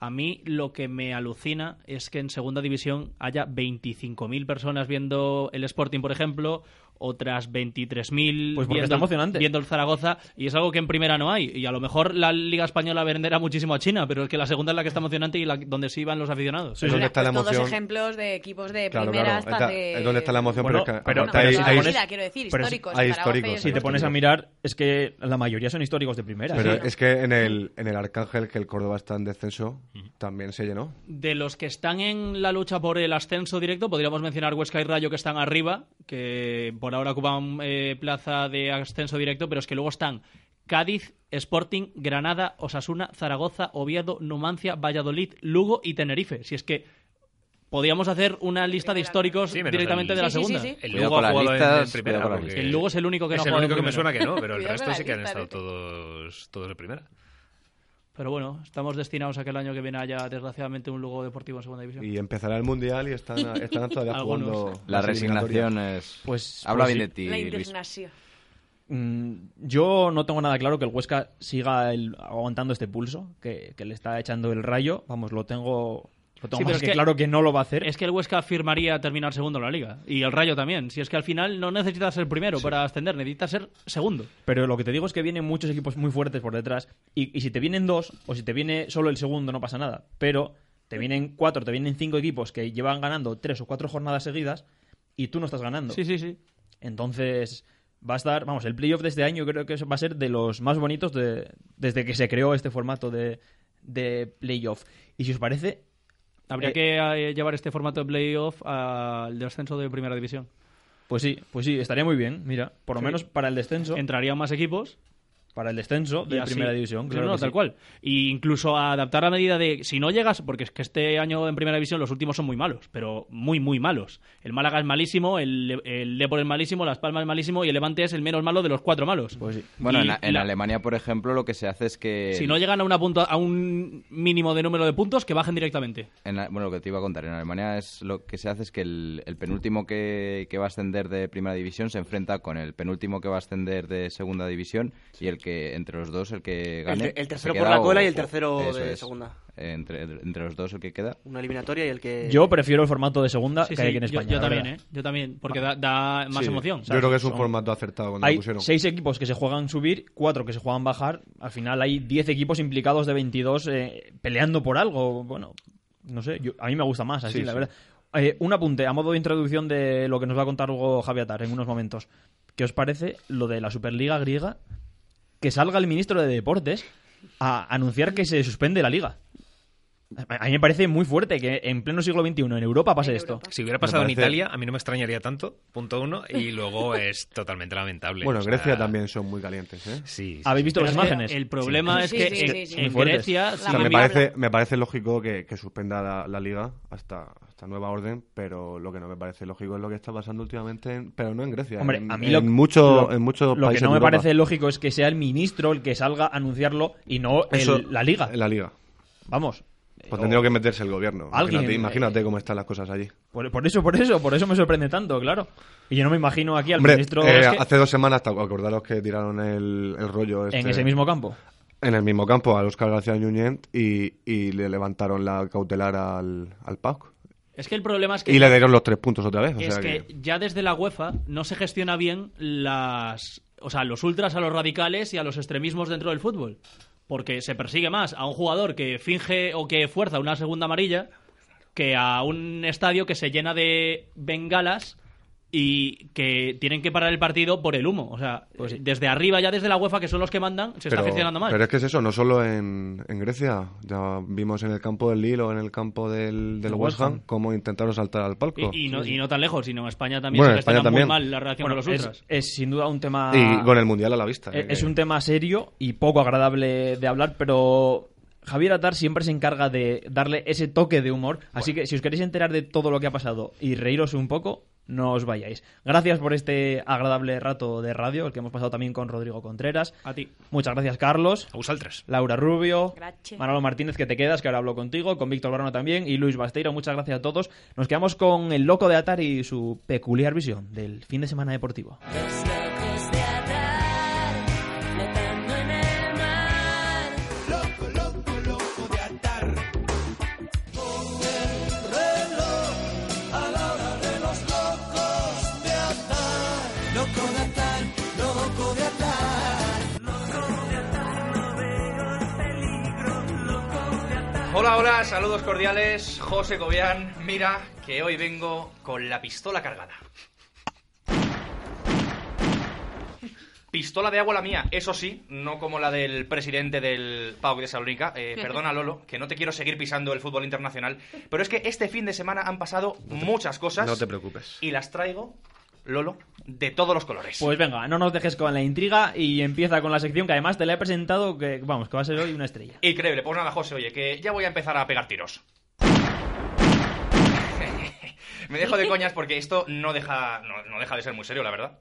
A mí lo que me alucina es que en segunda división haya 25.000 personas viendo el Sporting, por ejemplo, otras 23.000 Pues viendo, está el- emocionante. viendo el Zaragoza, y es algo que en primera no hay. Y a lo mejor la Liga Española venderá muchísimo a China, pero es que la segunda es la que está emocionante y la, donde sí van los aficionados. Es donde está la Pues todos emoción. ejemplos de equipos de Claro, primera claro. hasta Está- de... Es donde está la emoción, Bueno, pero, si te pones- Vida, quiero decir, pero históricos. hay históricos. Si te pones a mirar, es que la mayoría son históricos de primera. Pero Sí. es que en el, en el Arcángel, que el Córdoba está en descenso, también se llenó. De los que están en la lucha por el ascenso directo, podríamos mencionar Huesca y Rayo que están arriba, que por ahora ocupan eh, plaza de ascenso directo, pero es que luego están Cádiz, Sporting, Granada, Osasuna, Zaragoza, Oviedo, Numancia, Valladolid, Lugo y Tenerife. Si es que podríamos hacer una lista de históricos directamente el- de la Sí, segunda. sí, sí. El Lugo ha jugado en- listas, en primera, porque- El Lugo es el único que no es ha el jugado en único que me suena que no, pero el resto sí que han estado todos, todos de primera. Pero bueno, estamos destinados a que el año que viene haya desgraciadamente un Lugo deportivo en segunda división. Y empezará el Mundial y están, están todavía jugando. La las resignación es... Pues- Habla pues bien de La ti, Luis. indignación. Mm, Yo no tengo nada claro que el Huesca siga el- aguantando este pulso que, que le está echando el rayo. Vamos, lo tengo, lo tengo Sí, pero más es que, que- claro que no lo va a hacer. Es que el Huesca firmaría terminar segundo en la liga. Y el Rayo también. Si es que al final no necesitas ser primero para ascender, necesitas ser segundo. Pero lo que te digo es que vienen muchos equipos muy fuertes por detrás. Y, y si te vienen dos, o si te viene solo el segundo, no pasa nada. Pero te vienen cuatro, te vienen cinco equipos que llevan ganando tres o cuatro jornadas seguidas y tú no estás ganando. Sí, sí, sí. Entonces, va a estar, vamos, el playoff de este año creo que va a ser de los más bonitos de- desde que se creó este formato de, de playoff. Y si os parece, Habría Eh, que eh, llevar este formato de playoff al descenso de primera división. pues sí, pues sí, estaría muy bien. Mira, por lo Sí. menos para el descenso. Entrarían más equipos. Para el descenso y de así- primera división, claro no, que tal sí. cual. Y incluso a adaptar la medida de si no llegas, porque es que este año en primera división los últimos son muy malos, pero muy, muy malos. El Málaga es malísimo, el, el Depor es malísimo, Las Palmas es malísimo y el Levante es el menos malo de los cuatro malos. Pues Bueno, Y en, en la- Alemania, por ejemplo, lo que se hace es que... Si no llegan a, una punto- a un mínimo de número de puntos, que bajen directamente. En la- bueno, lo que te iba a contar, en Alemania es lo que se hace es que el, el penúltimo que, que va a ascender de primera división se enfrenta con el penúltimo que va a ascender de segunda división y el que entre los dos el que gane el se tercero por la o- cola y el tercero de es. segunda. Entre, entre los dos el que queda. Una eliminatoria y el que... Yo prefiero el formato de segunda Sí, que hay sí, aquí en yo- España. yo, también. ¿eh? Yo también, porque da, da más Sí, emoción. Yo creo que es un Son- formato acertado cuando lo Hay pusieron. seis equipos que se juegan subir, cuatro que se juegan bajar. Al final hay 10 equipos implicados de 22 eh, peleando por algo. Bueno, no sé, yo- a mí me gusta más así, Sí, la sí. verdad. Eh, un apunte a modo de introducción de lo que nos va a contar luego Javier Atar en unos momentos. ¿Qué os parece lo de la Superliga griega? Que salga el ministro de Deportes a anunciar que se suspende la liga. A mí me parece muy fuerte que en pleno siglo XXI en Europa pase esto. Si hubiera pasado parece- en Italia, a mí no me extrañaría tanto, punto uno, y luego es totalmente lamentable. Bueno, en sea, Grecia también son muy calientes, ¿eh? Sí. sí, ¿Habéis visto las imágenes? El problema es Sí, que sí, en, sí, sí. en Muy fuertes. Grecia... O sea, me parece, me parece lógico que, que suspenda la, la liga hasta, hasta nueva orden, pero lo que no me parece lógico es lo que está pasando últimamente, en- pero no en Grecia, Hombre, en, a mí en lo, mucho- lo- en muchos lo que no me Europa. parece lógico es que sea el ministro el que salga a anunciarlo y no el- Eso- la liga. En la liga. Vamos. Pues O- tendría que meterse el gobierno. Alguien, imagínate, eh, imagínate cómo están las cosas allí. Por, por eso, por eso, por eso me sorprende tanto, claro. Y yo no me imagino aquí al Hombre, ministro eh, es que- hace dos semanas, ¿te acordaros que tiraron el, el rollo en este- ese mismo campo. En el mismo campo, a Oscar García Ñuñent y, y le levantaron la cautelar al, al PAOK. Es que el problema es que... Y le dieron los tres puntos otra vez. o es sea que, que- ya desde la UEFA no se gestiona bien las o sea los ultras a los radicales y a los extremismos dentro del fútbol porque se persigue más a un jugador que finge o que fuerza una segunda amarilla que a un estadio que se llena de bengalas y que tienen que parar el partido por el humo. O sea, desde arriba, ya desde la UEFA, que son los que mandan, se está gestionando mal. pero es que es eso, no solo en, en Grecia. Ya vimos en el campo del Lille o en el campo del, del El West Ham. Cómo intentaron saltar al palco. Y, y no, y no tan lejos, sino en España también Bueno, se España gestiona muy también. mal la Bueno, de los es, ultras. es sin duda un tema... Y con el Mundial a la vista. Eh, eh, Es un tema serio y poco agradable de hablar, pero Javier Atar siempre se encarga de darle ese toque de humor. Así que si os queréis enterar de todo lo que ha pasado y reíros un poco, no os vayáis. Gracias por este agradable rato de radio, el que hemos pasado también con Rodrigo Contreras. A ti. Muchas gracias, Carlos. A vosotros. Laura Rubio. Gracias. Manolo Martínez, que te quedas, que ahora hablo contigo. Con Víctor Brano también. Y Luis Basteiro. Muchas gracias a todos. Nos quedamos con el loco de Atar y su peculiar visión del fin de semana deportivo. Hola, hola, saludos cordiales. José Cobian, mira que hoy vengo con la pistola cargada. Pistola de agua la mía, eso sí, no como la del presidente del PAOK de Salónica. Eh, perdona, Lolo, que no te quiero seguir pisando el fútbol internacional, pero es que este fin de semana han pasado muchas cosas. No te preocupes. Y las traigo, Lolo, de todos los colores. Pues venga, no nos dejes con la intriga y empieza con la sección que además te la he presentado, que vamos, que va a ser hoy una estrella. Increíble, pues nada, José, oye, que ya voy a empezar a pegar tiros. Me dejo de coñas porque esto no deja, no, no deja de ser muy serio, la verdad.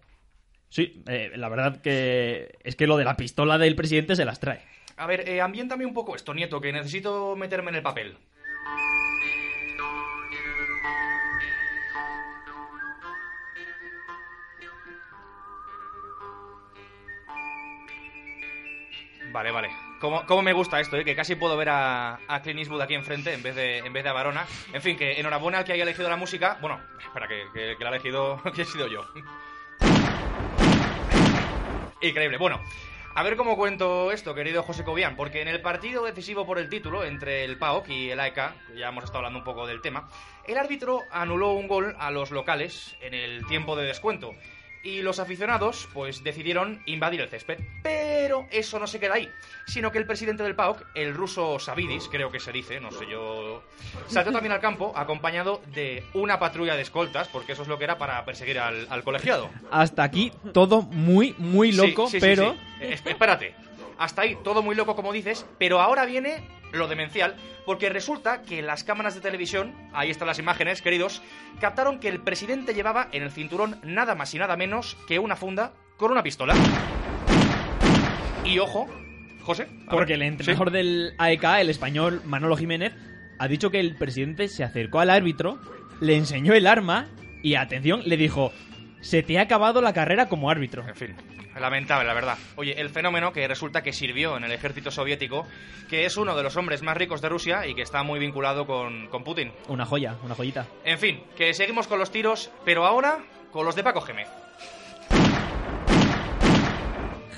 Sí, eh, la verdad que es que lo de la pistola del presidente se las trae. A ver, eh, ambiéntame un poco esto, Nieto, que necesito meterme en el papel. Vale, vale. ¿Cómo, cómo me gusta esto, eh? Que casi puedo ver a, a Clint Eastwood aquí enfrente en vez, de, en vez de a Barona. En fin, que enhorabuena al que haya elegido la música. Bueno, espera, que, que, la he elegido... que he sido yo. Increíble. Bueno, a ver cómo cuento esto, querido José Cobian, porque en el partido decisivo por el título entre el PAOK y el AEK, ya hemos estado hablando un poco del tema, el árbitro anuló un gol a los locales en el tiempo de descuento. Y los aficionados, pues, decidieron invadir el césped. Pero eso no se queda ahí, sino que el presidente del PAOK, el ruso Sabidis, creo que se dice, no sé yo, saltó también al campo acompañado de una patrulla de escoltas, porque eso es lo que era para perseguir al, al colegiado. Hasta aquí todo muy, muy loco, Sí, sí, sí, pero... Eh, espérate. Hasta ahí, todo muy loco, como dices, pero ahora viene lo demencial, porque resulta que las cámaras de televisión, ahí están las imágenes, queridos, captaron que el presidente llevaba en el cinturón nada más y nada menos que una funda con una pistola. Y ojo, José. Porque ver, el entrenador del AEK, el español Manolo Jiménez, ha dicho que el presidente se acercó al árbitro, le enseñó el arma y, atención, le dijo, se te ha acabado la carrera como árbitro. En fin, lamentable, la verdad. Oye, el fenómeno que resulta que sirvió en el ejército soviético, que es uno de los hombres más ricos de Rusia y que está muy vinculado con, con Putin. Una joya, una joyita. En fin, que seguimos con los tiros, pero ahora con los de Paco Gémez.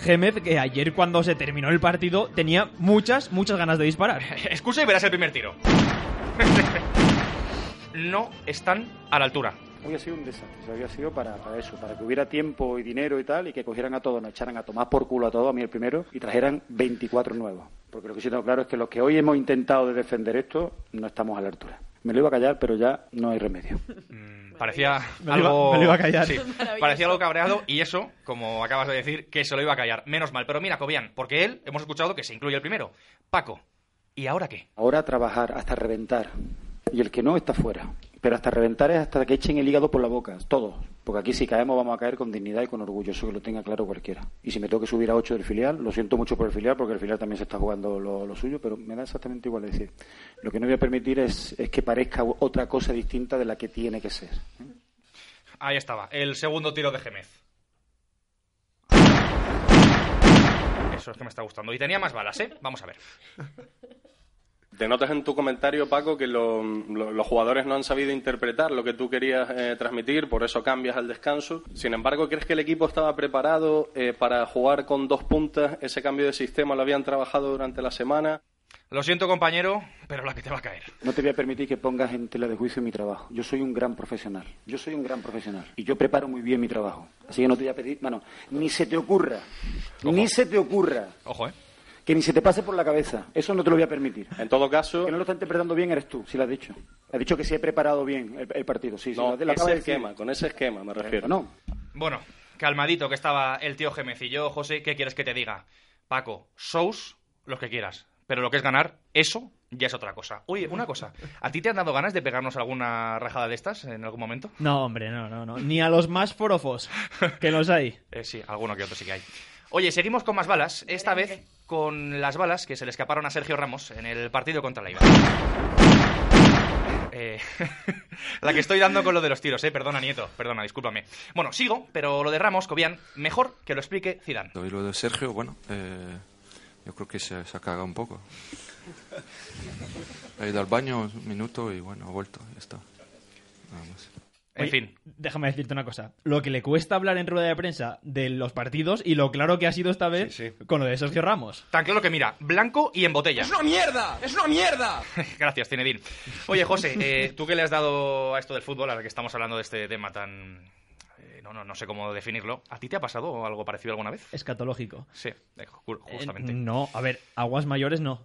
Gémez, que ayer cuando se terminó el partido tenía muchas, muchas ganas de disparar. Escucha y verás el primer tiro. no están a la altura. Hoy ha sido un desastre, o sea, hoy ha sido para, para eso, para que hubiera tiempo y dinero y tal, y que cogieran a todos, nos echaran a tomar por culo a todos, a mí el primero, y trajeran 24 nuevos. Porque lo que sí tengo claro es que los que hoy hemos intentado de defender esto, no estamos a la altura. Me lo iba a callar, pero ya no hay remedio. Parecía Me lo iba- algo. me lo iba a callar. Sí, parecía algo cabreado y eso, como acabas de decir, que se lo iba a callar. Menos mal. Pero mira, Cobian, porque él, hemos escuchado que se incluye el primero. Paco, ¿y ahora qué? Ahora trabajar hasta reventar, y el que no está fuera. Pero hasta reventar es hasta que echen el hígado por la boca, todos. Porque aquí si caemos vamos a caer con dignidad y con orgullo, eso que lo tenga claro cualquiera. Y si me tengo que subir a 8 del filial, lo siento mucho por el filial, porque el filial también se está jugando lo, suyo, pero me da exactamente igual es decir. Lo que no voy a permitir es, es que parezca otra cosa distinta de la que tiene que ser. Ahí estaba, el segundo tiro de Gémez. Eso es que me está gustando. Y tenía más balas, ¿eh? Vamos a ver. Denotas en tu comentario, Paco, que lo- lo- los jugadores no han sabido interpretar lo que tú querías eh, transmitir, por eso cambias al descanso. Sin embargo, ¿crees que el equipo estaba preparado eh, para jugar con dos puntas? ¿Ese cambio de sistema lo habían trabajado durante la semana? Lo siento, compañero, pero la que te va a caer. No te voy a permitir que pongas en tela de juicio mi trabajo. Yo soy un gran profesional. Yo soy un gran profesional. Y yo preparo muy bien mi trabajo. Así que no te voy a pedir, bueno, ni se te ocurra, ni se te ocurra Ojo, ¿eh? Que ni se te pase por la cabeza. Eso no te lo voy a permitir. En todo caso... Que no lo está interpretando bien eres tú, si lo has dicho. Has dicho que sí he preparado bien el, el partido. Sí, sí, No, lo- lo acabas de ese decir. esquema, con ese esquema me refiero. No. Bueno, calmadito que estaba el tío Gémez y yo, José, ¿qué quieres que te diga? Paco, shows, los que quieras. Pero lo que es ganar, eso ya es otra cosa. Oye, una cosa. ¿A ti te han dado ganas de pegarnos alguna rajada de estas en algún momento? No, hombre, no, no, no. Ni a los más forofos, que los hay. Eh, sí, alguno que otro sí que hay. Oye, seguimos con más balas. Esta vez con las balas que se le escaparon a Sergio Ramos en el partido contra la Ibar. Eh, la que estoy dando con lo de los tiros, eh. Perdona, Nieto. Perdona, discúlpame. Bueno, sigo, pero lo de Ramos, Cobian, mejor que lo explique Zidane. Y lo de Sergio, bueno, eh, yo creo que se, se ha cagado un poco. Ha ido al baño un minuto y bueno, ha vuelto, ya está. Nada más. En Oye, fin. Déjame decirte una cosa. Lo que le cuesta hablar en rueda de prensa de los partidos y lo claro que ha sido esta vez con lo de Sergio Ramos. Tan claro que mira, blanco y en botella. ¡Es una mierda! ¡Es una mierda! Gracias, Zinedine. Oye, José, eh, tú que le has dado a esto del fútbol, ahora que estamos hablando de este tema tan eh, no, no, no sé cómo definirlo. ¿A ti te ha pasado algo parecido alguna vez? Escatológico. Sí, eh, ju- justamente. Eh, no, a ver, aguas mayores no.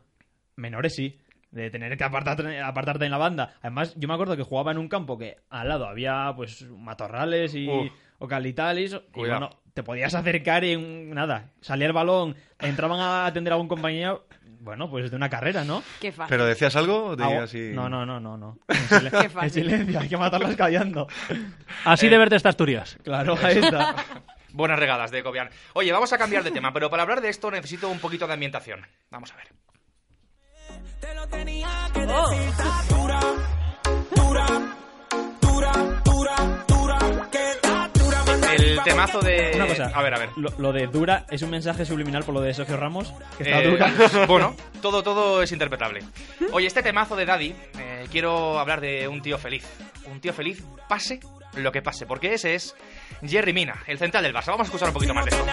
Menores sí. De tener que apartarte, apartarte en la banda. Además, yo me acuerdo que jugaba en un campo que al lado había pues matorrales y Uf. o calitales. Y Cuidado. bueno, te podías acercar y en- nada, salía el balón, entraban a atender a algún compañero. Bueno, pues de una carrera, ¿no? Qué fácil. ¿Pero decías algo? o te así... No, no, no, no, no. En, silen- Qué fácil. en silencio, hay que matarlas callando. Así de verte está Asturias. Claro, ahí está. Buenas regadas de Cobian. Oye, vamos a cambiar de tema, pero para hablar de esto necesito un poquito de ambientación. Vamos a ver. El temazo de... Una cosa. A ver, a ver. Lo, lo de dura es un mensaje subliminal por lo de Sergio Ramos, que está Eh, dura. bueno, todo, todo es interpretable. Oye, este temazo de Daddy, eh, quiero hablar de un tío feliz. Un tío feliz, pase lo que pase, porque ese es Jerry Mina, el central del Barça. Vamos a escuchar un poquito más de esto.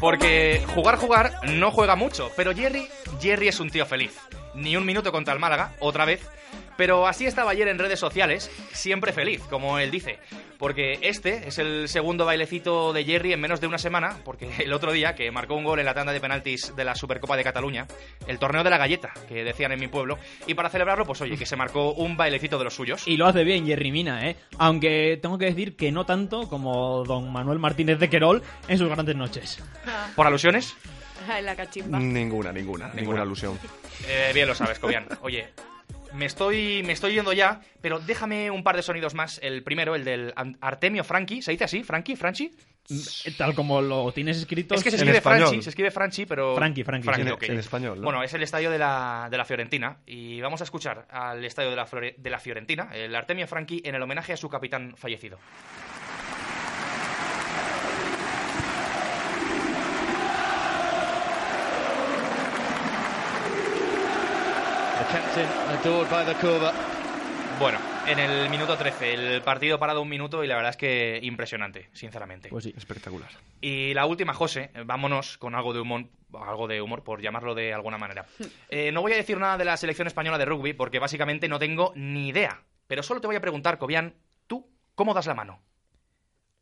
Porque jugar, jugar no juega mucho, pero Jerry, Jerry es un tío feliz. Ni un minuto contra el Málaga, otra vez. Pero así estaba ayer en redes sociales, siempre feliz, como él dice. Porque este es el segundo bailecito de Jerry en menos de una semana, porque el otro día, que marcó un gol en la tanda de penaltis de la Supercopa de Cataluña, el torneo de la galleta, que decían en mi pueblo, y para celebrarlo, pues oye, que se marcó un bailecito de los suyos. Y lo hace bien Jerry Mina, ¿eh? Aunque tengo que decir que no tanto como don Manuel Martínez de Querol en sus grandes noches. ¿Por alusiones? La cachimba. Ninguna, ninguna, ninguna alusión. Eh, bien lo sabes, Cobian. Oye, me estoy, me estoy yendo ya, pero déjame un par de sonidos más. El primero, el del Artemio Franchi. ¿Se dice así? ¿Franchi? ¿Franchi? Tal como lo tienes escrito Es que se escribe. Franchi, se escribe Franchi, pero... Franchi, Franchi, En, ok. en español, ¿no? Bueno, es el estadio de la, de la Fiorentina y vamos a escuchar al estadio de la, de la Fiorentina, el Artemio Franchi, en el homenaje a su capitán fallecido. Bueno, en el minuto 13, el partido parado un minuto y la verdad es que impresionante, sinceramente. Pues sí. Espectacular. Y la última, José, vámonos con algo de humor, algo de humor, por llamarlo de alguna manera. Eh, no voy a decir nada de la selección española de rugby porque básicamente no tengo ni idea. Pero solo te voy a preguntar, Cobian, ¿tú cómo das la mano?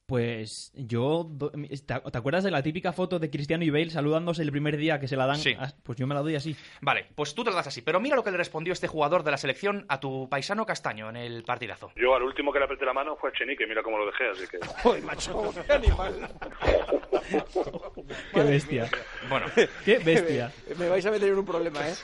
Pues yo... ¿Te acuerdas de la típica foto de Cristiano y Bale saludándose el primer día que se la dan? Sí. Ah, Pues yo me la doy así. Vale, pues tú te lo das así. Pero mira lo que le respondió este jugador de la selección a tu paisano Castaño en el partidazo. Yo al último que le apreté la mano fue a Chenique, mira cómo lo dejé, así que... ¡Joder, macho! ¡Qué animal! ¡Qué bestia! Bueno. ¡Qué bestia! Me vais a meter en un problema, ¿eh?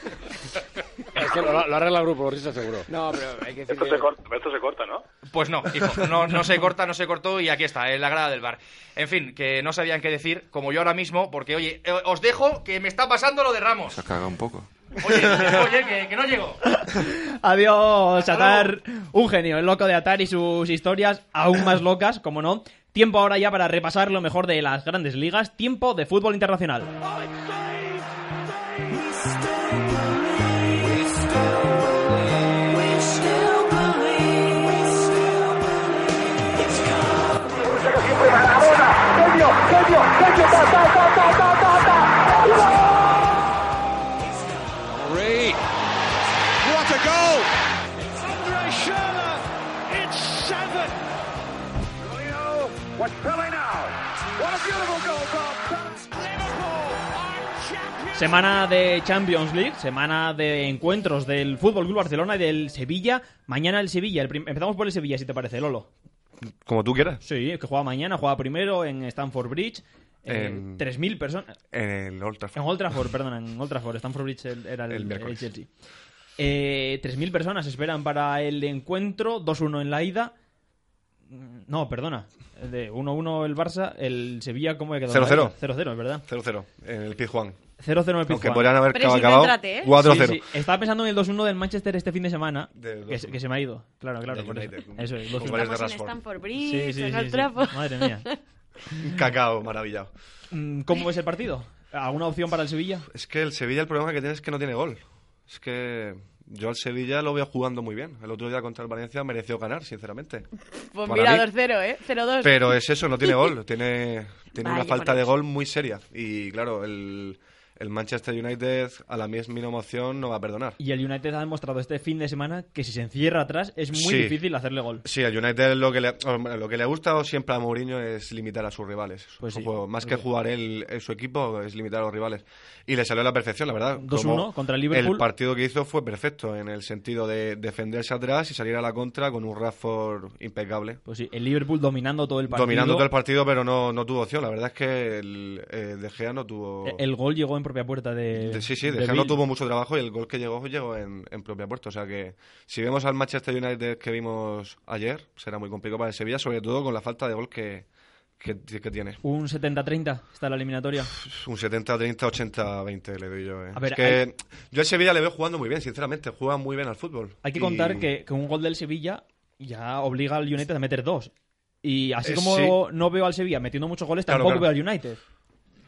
Es que lo, lo arregla el grupo, risa seguro. No, pero hay que decir Esto que- se, corta, esto se corta, ¿no? Pues no, hijo, no, no se corta, no se cortó y aquí está, en la grada del bar. En fin, que no sabían qué decir, como yo ahora mismo, porque oye, eh, os dejo que me está pasando lo de Ramos. Se ha cagado un poco. Oye, oye, que, que no llego. Adiós, Atar. Un genio, el loco de Atar y sus historias aún más locas, como no. Tiempo ahora ya para repasar lo mejor de las grandes ligas. Tiempo de fútbol internacional. Semana de Champions League, semana de encuentros del Fútbol Club Barcelona y del Sevilla. Mañana el Sevilla. el prim- Empezamos por el Sevilla, si te parece, Lolo. Como tú quieras. Sí, que juega mañana, juega primero en Stamford Bridge. Eh, En- 3.000 personas. En el Old Trafford. En Old Trafford, perdona, en Old Trafford. Stamford Bridge era el, El el Chelsea. Eh, 3.000 personas esperan para el encuentro, 2-1 en la ida. No, perdona. De 1-1 el Barça, el Sevilla, ¿cómo quedado? 0-0. 0-0, es verdad. 0-0 en el Pizjuán. 0-0 en el Aunque Pizjuán. podrían haber Pero acabado ¿eh? 4-0. Sí, sí. Estaba pensando en el 2-1 del Manchester este fin de semana, Del que, se- que se me ha ido. Claro, claro. Por eso. United. Eso es, Con 2-1. goles de. Stamford Bridge, Sí, sí, en. Madre mía. Cacao maravillado. Mm, ¿Cómo ves el partido? ¿Alguna opción para el Sevilla? Es que el Sevilla el problema que tiene es que no tiene gol. Es que yo al Sevilla lo veo jugando muy bien. El otro día contra el Valencia mereció ganar, sinceramente. Pues Para mira, mí. 2-0, ¿eh? 0-2. Pero es eso, no tiene gol. Tiene, tiene Vaya una falta de gol muy seria. Y claro, el, el Manchester United a la misma emoción no va a perdonar. Y el United ha demostrado este fin de semana que si se encierra atrás es muy Sí. difícil hacerle gol. Sí, al United lo que le, lo que le ha gustado siempre a Mourinho es limitar a sus rivales. Pues sí. juego, más que jugar él en su equipo, es limitar a los rivales. Y le salió a la perfección, la verdad. 2-1 Como contra el Liverpool. El partido que hizo fue perfecto en el sentido de defenderse atrás y salir a la contra con un Rashford impecable. Pues sí, el Liverpool dominando todo el partido. Dominando todo el partido, pero no, no tuvo opción. La verdad es que el eh, De Gea no tuvo... E- El gol llegó en propia puerta de. De- sí, sí, De de Gea no tuvo mucho trabajo y el gol que llegó llegó en, en propia puerta. O sea que si vemos al Manchester United que vimos ayer, será muy complicado para el Sevilla, sobre todo con la falta de gol que, que, que tiene. Un 70-30 está la eliminatoria. Un 70-30, 80-20 le doy yo. eh. A ver, es que yo al Sevilla le veo jugando muy bien, sinceramente. Juega muy bien al fútbol. Hay que Y- contar que, que un gol del Sevilla ya obliga al United a meter dos. Y así Eh, como sí. no veo al Sevilla metiendo muchos goles, Claro, tampoco claro. veo al United.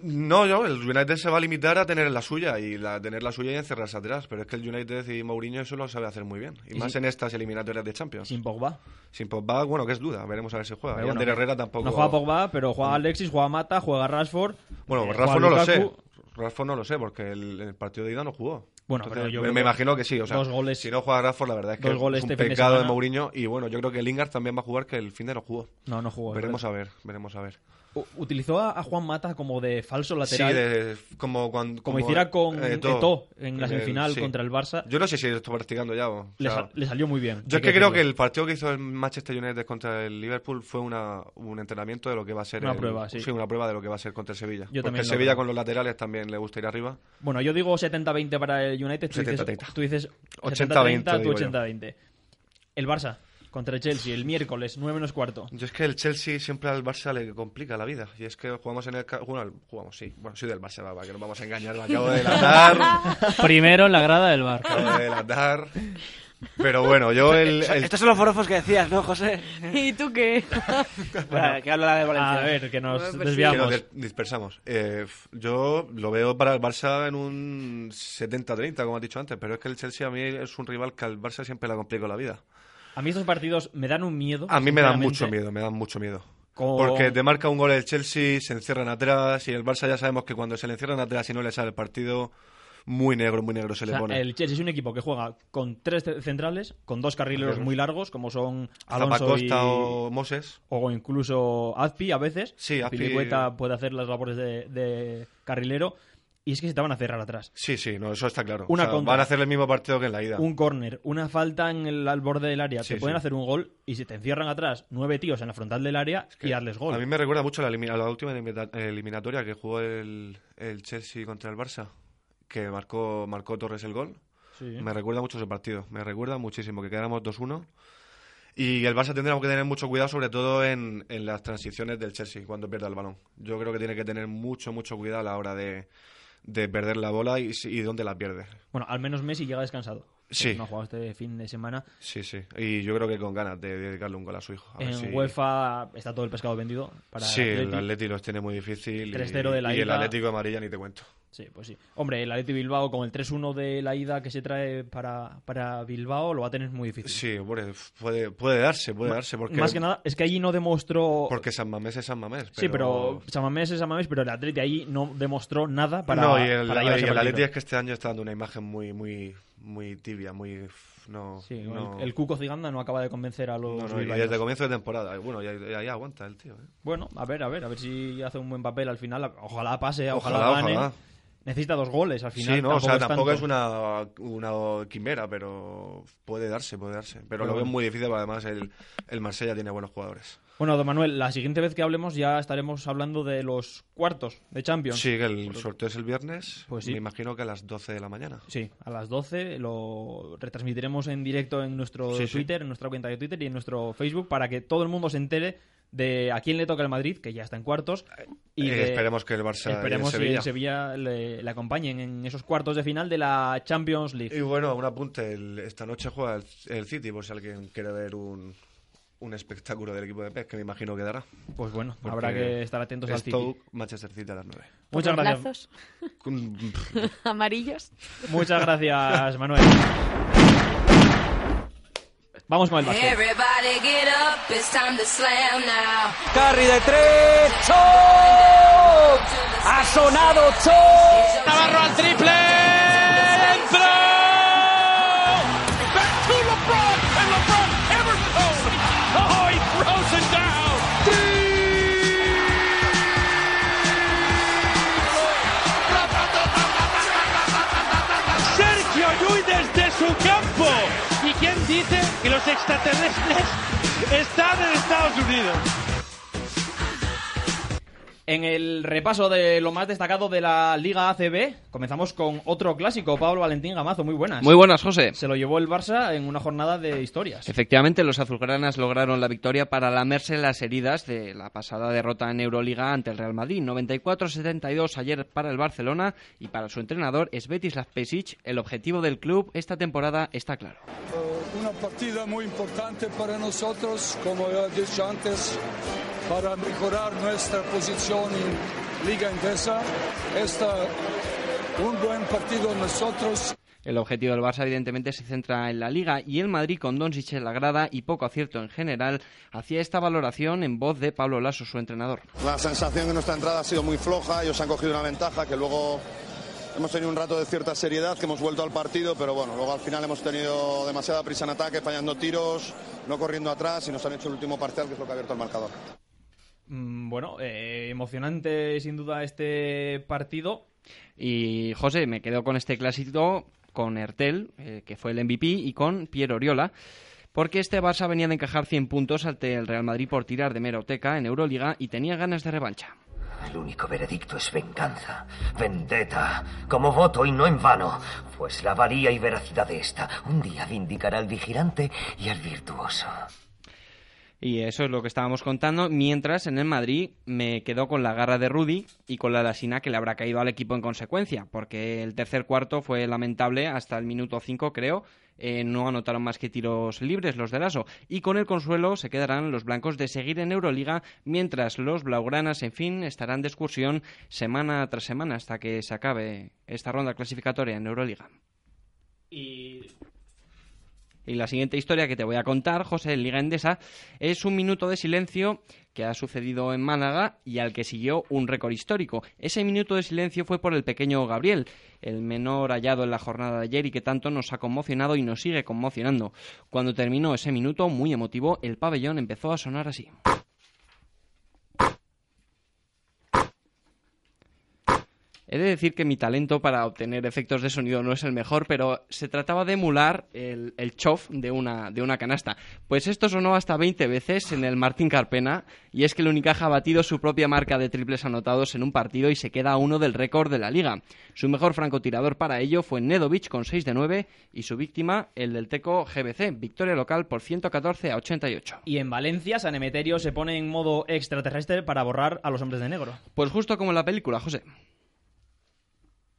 No, yo, el United se va a limitar a tener la suya y la, tener la suya y encerrarse atrás. Pero es que el United y Mourinho eso lo sabe hacer muy bien. Y, Y más en estas eliminatorias de Champions. Sin Pogba. Sin Pogba, bueno, que es duda. Veremos a ver si juega. Pero Y bueno, Ander Herrera tampoco. No juega Pogba, pero juega Alexis, juega Mata, juega Rashford. Bueno, eh, Rashford no lo sé. Rashford no lo sé, porque el, el partido de ida no jugó. Bueno, Entonces, pero yo me, me imagino que sí. O sea, dos goles- si no juega Rashford, la verdad es que dos goles es un este de pecado de, semana. Mourinho. Y bueno, yo creo que Lingard también va a jugar, que el fin de no jugó. No, no jugó. Veremos a ver, veremos a ver. Utilizó a, Juan Mata como de falso Sí, lateral. de- como, cuando, Como hiciera con Eto'o. Eto'o en la Eh, semifinal sí. contra el Barça. Yo no sé si lo está practicando ya. O, Le, sea, sa- le salió muy bien. Yo es que creo que el partido que hizo el Manchester United contra el Liverpool fue una, un entrenamiento de lo que va a ser. Una el- prueba, sí. una prueba de lo que va a ser contra el Sevilla. Yo Porque el Sevilla creo. con los laterales también le gusta ir arriba. Bueno, yo digo 70-20 para el United. Tú dices, 70-30. tú dices 80-20 70-30, tú digo yo. 80-20. El Barça contra el Chelsea el miércoles, 9 menos cuarto. Yo es que el Chelsea siempre al Barça le complica la vida. Y es que jugamos en el. Bueno, jugamos, sí. Bueno, soy del Barça, va, que nos vamos a engañar. Me acabo de delatar. Primero en la grada del bar. acabo de delatar. Pero bueno, yo el. el- Estos son los forofos que decías, ¿no, José? ¿Y tú qué? Bueno, que habla de Valencia. A ver, que nos Pues desviamos. que nos dispersamos. Eh, yo lo veo para el Barça en un 70-30, como has dicho antes. Pero es que el Chelsea a mí es un rival que al Barça siempre le complica la vida. A mí estos partidos me dan un miedo. A mí me dan mucho miedo, me dan mucho miedo. Con- Porque te marca un gol el Chelsea, se encierran atrás y el Barça ya sabemos que cuando se le encierran atrás y no le sale el partido, muy negro, muy negro se O le pone. el Chelsea es un equipo que juega con tres ce- centrales, con dos carrileros muy largos, como son Alonso Zapacosta y... o Moses. o incluso Azpi a veces. Sí, Azpi- puede hacer las labores de, de carrilero. Y es que se te van a cerrar atrás. Sí, sí, no, eso está claro. Una O sea, contra. van a hacer el mismo partido que en la ida. Un córner, una falta en el, al borde del área, Sí, te pueden sí. hacer un gol y si te encierran atrás nueve tíos en la frontal del área y darles gol. A mí me recuerda mucho la, la última elimina- eliminatoria que jugó el, el Chelsea contra el Barça, que marcó, marcó Torres el gol. Sí. Me recuerda mucho ese partido, me recuerda muchísimo, que quedáramos 2-1. Y el Barça tendrá que tener mucho cuidado, sobre todo en, en las transiciones del Chelsea, cuando pierda el balón. Yo creo que tiene que tener mucho, mucho cuidado a la hora de, de perder la bola y, si- y dónde la pierde. Bueno, al menos Messi llega descansado. Sí. No ha jugado este fin de semana. Sí, sí. Y yo creo que con ganas de dedicarle un gol a su hijo. A En si- UEFA está todo el pescado vendido para sí, el Atleti. Atleti los tiene muy difícil. y- 3-0 de la y el ida. Atlético Amarilla ni te cuento. Sí, pues sí. Hombre, el Atleti Bilbao con el 3-1 de la ida que se trae para, para Bilbao lo va a tener muy difícil. Sí, hombre, puede, puede darse, puede Ma- darse. Porque, Más que nada, es que allí no demostró... Porque San Mamés es San Mamés. Sí, pero San Mamés es San Mamés, pero el Atleti ahí no demostró nada para, no, y el, para y el. Atleti es que este año está dando una imagen muy, muy, muy tibia, muy... No, Sí, el- no- el, Cuco Ciganda no acaba de convencer a los no, no, y desde comienzo de temporada. Bueno, y ahí, ahí aguanta el tío. ¿eh? Bueno, a ver, a ver, a ver si hace un buen papel al final. Ojalá pase, ojalá, Ojalá, gane. ojalá. Necesita dos goles al final. sí, no, o sea, tampoco es una, una quimera, pero puede darse, puede darse. Pero, Pero lo veo muy difícil, además el, el Marsella tiene buenos jugadores. Bueno, don Manuel, la siguiente vez que hablemos ya estaremos hablando de los cuartos de Champions. Sí, que el sorteo es el viernes. Pues sí. Me imagino que a las 12 de la mañana. Sí, a las 12 lo retransmitiremos en directo en nuestro Sí, sí. Twitter, en nuestra cuenta de Twitter y en nuestro Facebook para que todo el mundo se entere de a quién le toca el Madrid, que ya está en cuartos. Y Eh, de- esperemos que el Barça y el esperemos que Sevilla. el Sevilla le, le acompañen en esos cuartos de final de la Champions League. Y bueno, un apunte. el- esta noche juega el, el City, por si alguien quiere ver un, un espectáculo del equipo de Pep, que me imagino que dará. Pues bueno, Porque habrá que estar atentos al City. Manchester City a las 9. Muchas gracias. ¿Amarillos? Muchas gracias, Manuel. Vamos con el básquet. Everybody get up, it's time to slam now. Curry de tres. ¡Chop! Ha sonado Chop. Navarro al triple. Extraterrestres están en Estados Unidos? En el repaso de lo más destacado de la Liga ACB, comenzamos con otro clásico, Pablo Valentín Gamazo, muy buenas. Muy buenas, José. Se lo llevó el Barça en una jornada de historias. Efectivamente, los azulgranas lograron la victoria para lamerse las heridas de la pasada derrota en Euroliga ante el Real Madrid. 94-72 ayer para el Barcelona y para su entrenador Svetislav Pesic. El objetivo del club esta temporada está claro. Eh, Una partida muy importante para nosotros, como ya he dicho antes, para mejorar nuestra posición en Liga Endesa. Esta un buen partido nosotros. El objetivo del Barça evidentemente se centra en la Liga y el Madrid con Doncic en la grada y poco acierto en general hacía esta valoración en voz de Pablo Lasso, su entrenador. La sensación de nuestra entrada ha sido muy floja, ellos han cogido una ventaja que luego hemos tenido un rato de cierta seriedad, que hemos vuelto al partido, pero bueno, luego al final hemos tenido demasiada prisa en ataque, fallando tiros, no corriendo atrás y nos han hecho el último parcial, que es lo que ha abierto el marcador. Mm, Bueno, eh, emocionante sin duda este partido. Y José, me quedo con este clásico con Ertel, eh, que fue el MVP, y con Piero Oriola. Porque este Barça venía de encajar 100 puntos ante el Real Madrid por tirar de meroteca en Euroliga y tenía ganas de revancha. El único veredicto es venganza, vendetta, como voto y no en vano, pues la valía y veracidad de esta un día vindicará al vigilante y al virtuoso. Y eso es lo que estábamos contando. Mientras en el Madrid me quedo con la garra de Rudy y con la lasina que le habrá caído al equipo en consecuencia, porque el tercer cuarto fue lamentable hasta el minuto 5, creo. Eh, no anotaron más que tiros libres los de Lasso. Y con el consuelo se quedarán los blancos de seguir en Euroliga, mientras los blaugranas, en fin, estarán de excursión semana tras semana hasta que se acabe esta ronda clasificatoria en Euroliga. Y Y la siguiente historia que te voy a contar, José, en Liga Endesa, es un minuto de silencio que ha sucedido en Málaga y al que siguió un récord histórico. Ese minuto de silencio fue por el pequeño Gabriel, el menor hallado en la jornada de ayer y que tanto nos ha conmocionado y nos sigue conmocionando. Cuando terminó ese minuto, muy emotivo, el pabellón empezó a sonar así. He de decir que mi talento para obtener efectos de sonido no es el mejor, pero se trataba de emular el, el chof de una, de una canasta. Pues esto sonó hasta 20 veces en el Martín Carpena, y es que el Unicaja ha batido su propia marca de triples anotados en un partido y se queda a uno del récord de la liga. Su mejor francotirador para ello fue Nedovic con 6 de 9 y su víctima, el del Teco GBC, victoria local por 114 a 88. Y en Valencia, San Emeterio se pone en modo extraterrestre para borrar a los hombres de negro. Pues justo como en la película, José.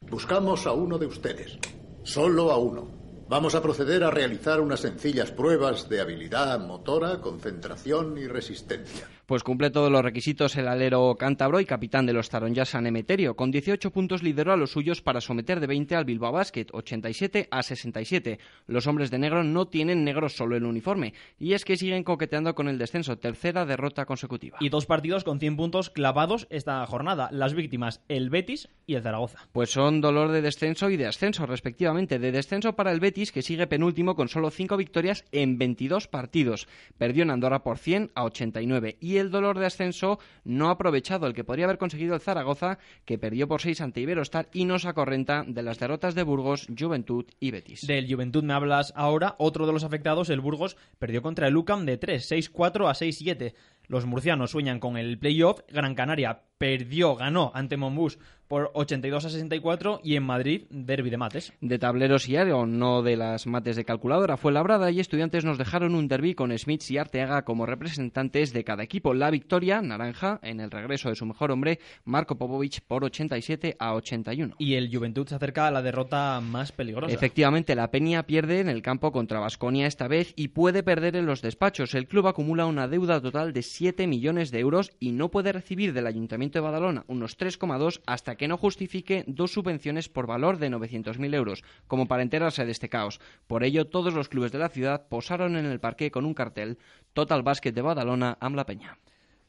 Buscamos a uno de ustedes. Solo a uno. Vamos a proceder a realizar unas sencillas pruebas de habilidad motora, concentración y resistencia. Pues cumple todos los requisitos el alero cántabro y capitán de los Taronjas San Emeterio. Con 18 puntos lideró a los suyos para someter de 20 al Bilbao Basket, 87 a 67. Los hombres de negro no tienen negro solo el uniforme. Y es que siguen coqueteando con el descenso, tercera derrota consecutiva. Y dos partidos con 100 puntos clavados esta jornada. Las víctimas, el Betis y el Zaragoza. Pues son dolor de descenso y de ascenso, respectivamente. De descenso para el Betis, que sigue penúltimo con solo 5 victorias en 22 partidos. Perdió en Andorra por 100 a 89. Y el dolor de ascenso no ha aprovechado el que podría haber conseguido el Zaragoza, que perdió por 6 ante Iberostar y no sacó renta de las derrotas de Burgos, Juventud y Betis. Del Juventud me hablas ahora. Otro de los afectados, el Burgos, perdió contra el UCAM de 3, 6-4 a 6-7. Los murcianos sueñan con el playoff. Gran Canaria perdió, ganó ante Monbus por 82 a 64 y en Madrid, derby de mates. De tableros y aero, no de las mates de calculadora, fue labrada y estudiantes nos dejaron un derby con Smith y Arteaga como representantes de cada equipo. La victoria, naranja, en el regreso de su mejor hombre, Marco Popovic, por 87 a 81. Y el Juventud se acerca a la derrota más peligrosa. Efectivamente, la Peña pierde en el campo contra Vasconia esta vez y puede perder en los despachos. El club acumula una deuda total de 7 millones de euros y no puede recibir del Ayuntamiento de Badalona unos 3,2 hasta que no justifique dos subvenciones por valor de 900.000 euros, como para enterarse de este caos. Por ello, todos los clubes de la ciudad posaron en el parque con un cartel Total Básquet de Badalona, Am la Peña.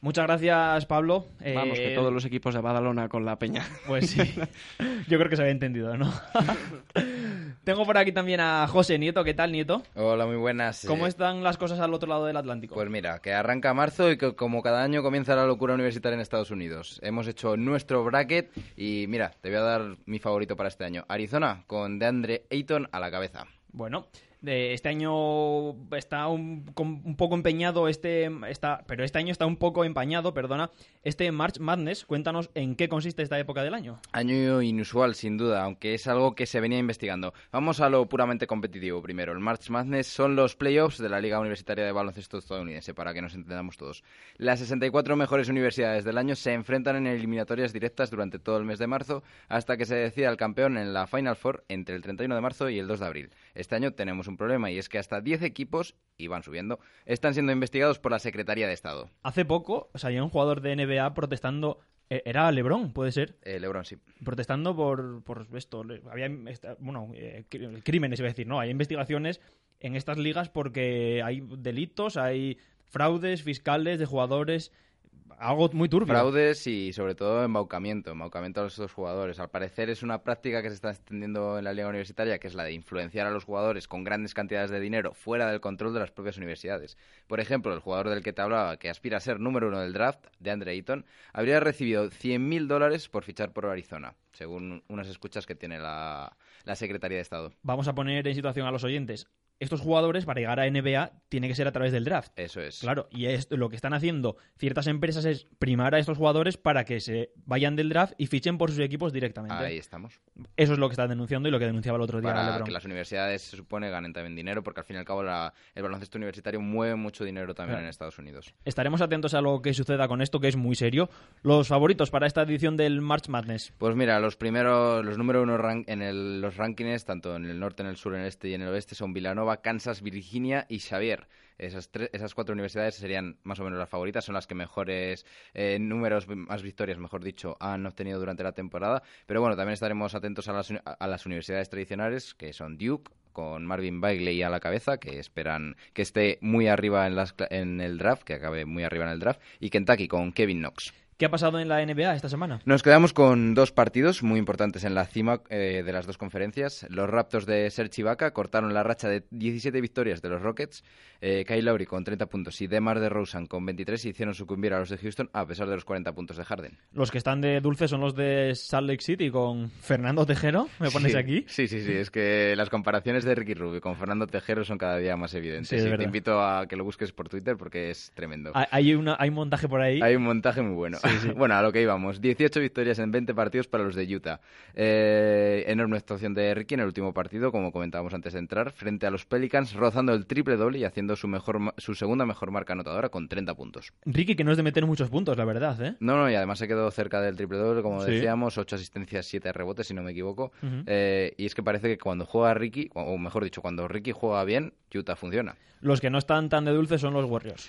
Muchas gracias, Pablo. Vamos, que Eh, todos los equipos de Badalona con la Peña. Pues sí. Yo creo que se había entendido, ¿no? Tengo por aquí también a José Nieto. ¿Qué tal, Nieto? Hola, muy buenas. ¿Cómo Eh, están las cosas al otro lado del Atlántico? Pues mira, que arranca marzo y que como cada año comienza la locura universitaria en Estados Unidos. Hemos hecho nuestro bracket y mira, te voy a dar mi favorito para este año. Arizona con DeAndre Ayton a la cabeza. Bueno, este año está un, un poco empeñado este está, pero este año está un poco empañado, perdona, este March Madness. Cuéntanos en qué consiste esta época del año. Año inusual, sin duda, aunque es algo que se venía investigando. Vamos a lo puramente competitivo primero. El March Madness son los playoffs de la Liga Universitaria de Baloncesto Estadounidense, para que nos entendamos todos. Las 64 mejores universidades del año se enfrentan en eliminatorias directas durante todo el mes de marzo, hasta que se decida el campeón en la Final Four entre el 31 de marzo y el 2 de abril. Este año tenemos un problema y es que hasta 10 equipos, y van subiendo, están siendo investigados por la Secretaría de Estado. Hace poco salió un jugador de NBA protestando. eh, Era LeBron, puede ser. Eh, LeBron, sí. Protestando por, por esto. Había, bueno, eh, crímenes, iba a decir, ¿no? Hay investigaciones en estas ligas porque hay delitos, hay fraudes fiscales de jugadores. Algo muy turbio. Fraudes y sobre todo embaucamiento, embaucamiento a los dos jugadores. Al parecer es una práctica que se está extendiendo en la liga universitaria, que es la de influenciar a los jugadores con grandes cantidades de dinero fuera del control de las propias universidades. Por ejemplo, el jugador del que te hablaba, que aspira a ser número uno del draft, de Andre Ayton, habría recibido 100.000 dólares por fichar por Arizona, según unas escuchas que tiene la, la Secretaría de Estado. Vamos a poner en situación a los oyentes. Estos jugadores, para llegar a NBA, tiene que ser a través del draft. Eso es. Claro, y es, lo que están haciendo ciertas empresas es primar a estos jugadores para que se vayan del draft y fichen por sus equipos directamente. Ahí estamos. Eso es lo que están denunciando y lo que denunciaba el otro día Para que las universidades se supone ganen también dinero, porque al fin y al cabo la- el baloncesto universitario mueve mucho dinero también Claro. en Estados Unidos. Estaremos atentos a lo que suceda con esto, que es muy serio. Los favoritos para esta edición del March Madness. Pues mira, los primeros, los número uno en el- los rankings, tanto en el norte, en el sur, en el este y en el oeste, son Villanova, Kansas, Virginia y Xavier. Esas, tres, esas cuatro universidades serían más o menos las favoritas, son las que mejores eh, números, más victorias, mejor dicho, han obtenido durante la temporada. Pero bueno, también estaremos atentos a las, a las universidades tradicionales, que son Duke, con Marvin Bagley a la cabeza, que esperan que esté muy arriba en, las, en el draft, que acabe muy arriba en el draft, y Kentucky con Kevin Knox. ¿Qué ha pasado en la NBA esta semana? Nos quedamos con dos partidos muy importantes en la cima eh, de las dos conferencias. Los Raptors de Serge Ibaka cortaron la racha de 17 victorias de los Rockets. Eh, Kyle Lowry con 30 puntos y DeMar DeRozan con 23 hicieron sucumbir a los de Houston a pesar de los 40 puntos de Harden. Los que están de dulce son los de Salt Lake City con Fernando Tejero. ¿Me pones Sí, aquí? Sí, sí, sí. Es que las comparaciones de Ricky Rubio con Fernando Tejero son cada día más evidentes. Sí, Y te invito a que lo busques por Twitter porque es tremendo. Hay- Hay, una, hay un montaje por ahí. Hay un montaje muy bueno. Sí, sí. bueno, a lo que íbamos. 18 victorias en 20 partidos para los de Utah. Eh, enorme actuación de Ricky en el último partido, como comentábamos antes de entrar, frente a los Pelicans, rozando el triple doble y haciendo su, mejor, su segunda mejor marca anotadora con 30 puntos. Ricky, que no es de meter muchos puntos, la verdad, ¿eh? No, no, y además se quedó cerca del triple doble, como Sí. decíamos, 8 asistencias, 7 rebotes, si no me equivoco. Eh, y es que parece que cuando juega Ricky, o mejor dicho, cuando Ricky juega bien, Utah funciona. Los que no están tan de dulce son los Warriors.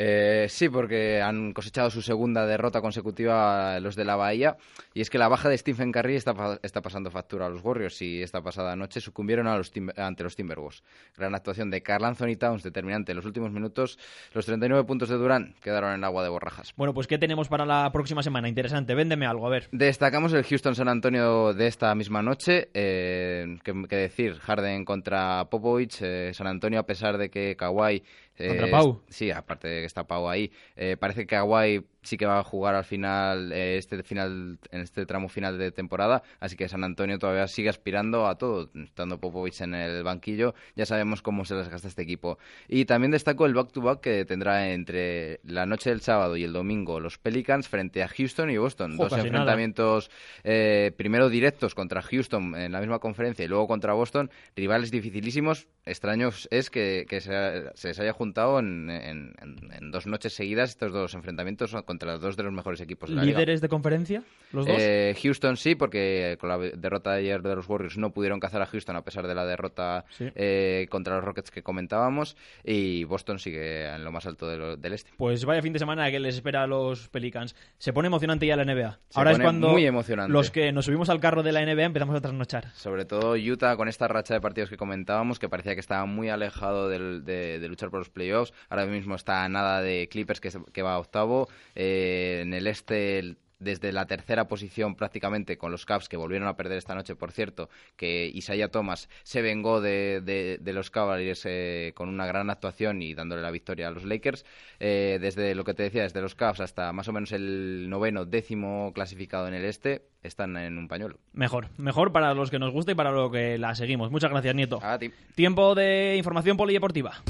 Eh, sí, porque han cosechado su segunda derrota consecutiva los de la Bahía. Y es que la baja de Stephen Curry está, está pasando factura a los Warriors. Y esta pasada noche sucumbieron a los ante los Timberwolves. Gran actuación de Carl Anthony Towns, determinante en los últimos minutos. Los 39 puntos de Durán quedaron en agua de borrajas. Bueno, pues ¿qué tenemos para la próxima semana? Interesante, véndeme algo, a ver. Destacamos el Houston-San Antonio de esta misma noche. Eh, ¿qué, qué decir? Harden contra Popovich. eh, San Antonio, a pesar de que Kawhi. Eh, Contra Pau. Sí, aparte de que está Pau ahí. eh, parece que Kawhi sí que va a jugar al final, eh, este final, en este tramo final de temporada. Así que San Antonio todavía sigue aspirando a todo, estando Popovich en el banquillo. Ya sabemos cómo se les gasta este equipo. Y también destaco el back-to-back que tendrá entre la noche del sábado y el domingo los Pelicans frente a Houston y Boston. Dos nada. enfrentamientos eh, primero directos contra Houston en la misma conferencia y luego contra Boston, rivales dificilísimos. Extraños es que, que se, se les haya juntado en, en- en- en dos noches seguidas estos dos enfrentamientos contra contra dos de los mejores equipos de la liga. ¿Líderes de conferencia? ¿Los dos? Eh, Houston sí, porque con la derrota de ayer de los Warriors no pudieron cazar a Houston a pesar de la derrota Sí. eh, contra los Rockets que comentábamos. Y Boston sigue en lo más alto de lo- del este. Pues vaya fin de semana que les espera a los Pelicans. Se pone emocionante ya la NBA. Se Ahora es cuando muy emocionante. los que nos subimos al carro de la NBA empezamos a trasnochar. Sobre todo Utah con esta racha de partidos que comentábamos, que parecía que estaba muy alejado del- de, de luchar por los playoffs. Ahora mismo está a nada de Clippers que, que va a octavo. Eh, en el este, el- desde la tercera posición prácticamente con los Cavs que volvieron a perder esta noche, por cierto, que Isaiah Thomas se vengó de, de- de los Cavaliers eh, con una gran actuación y dándole la victoria a los Lakers. Eh, desde lo que te decía, desde los Cavs hasta más o menos el noveno, décimo clasificado en el este, están en un pañuelo. Mejor, mejor para los que nos gusta y para lo que la seguimos. Muchas gracias, Nieto. A ti. Tiempo de información polideportiva.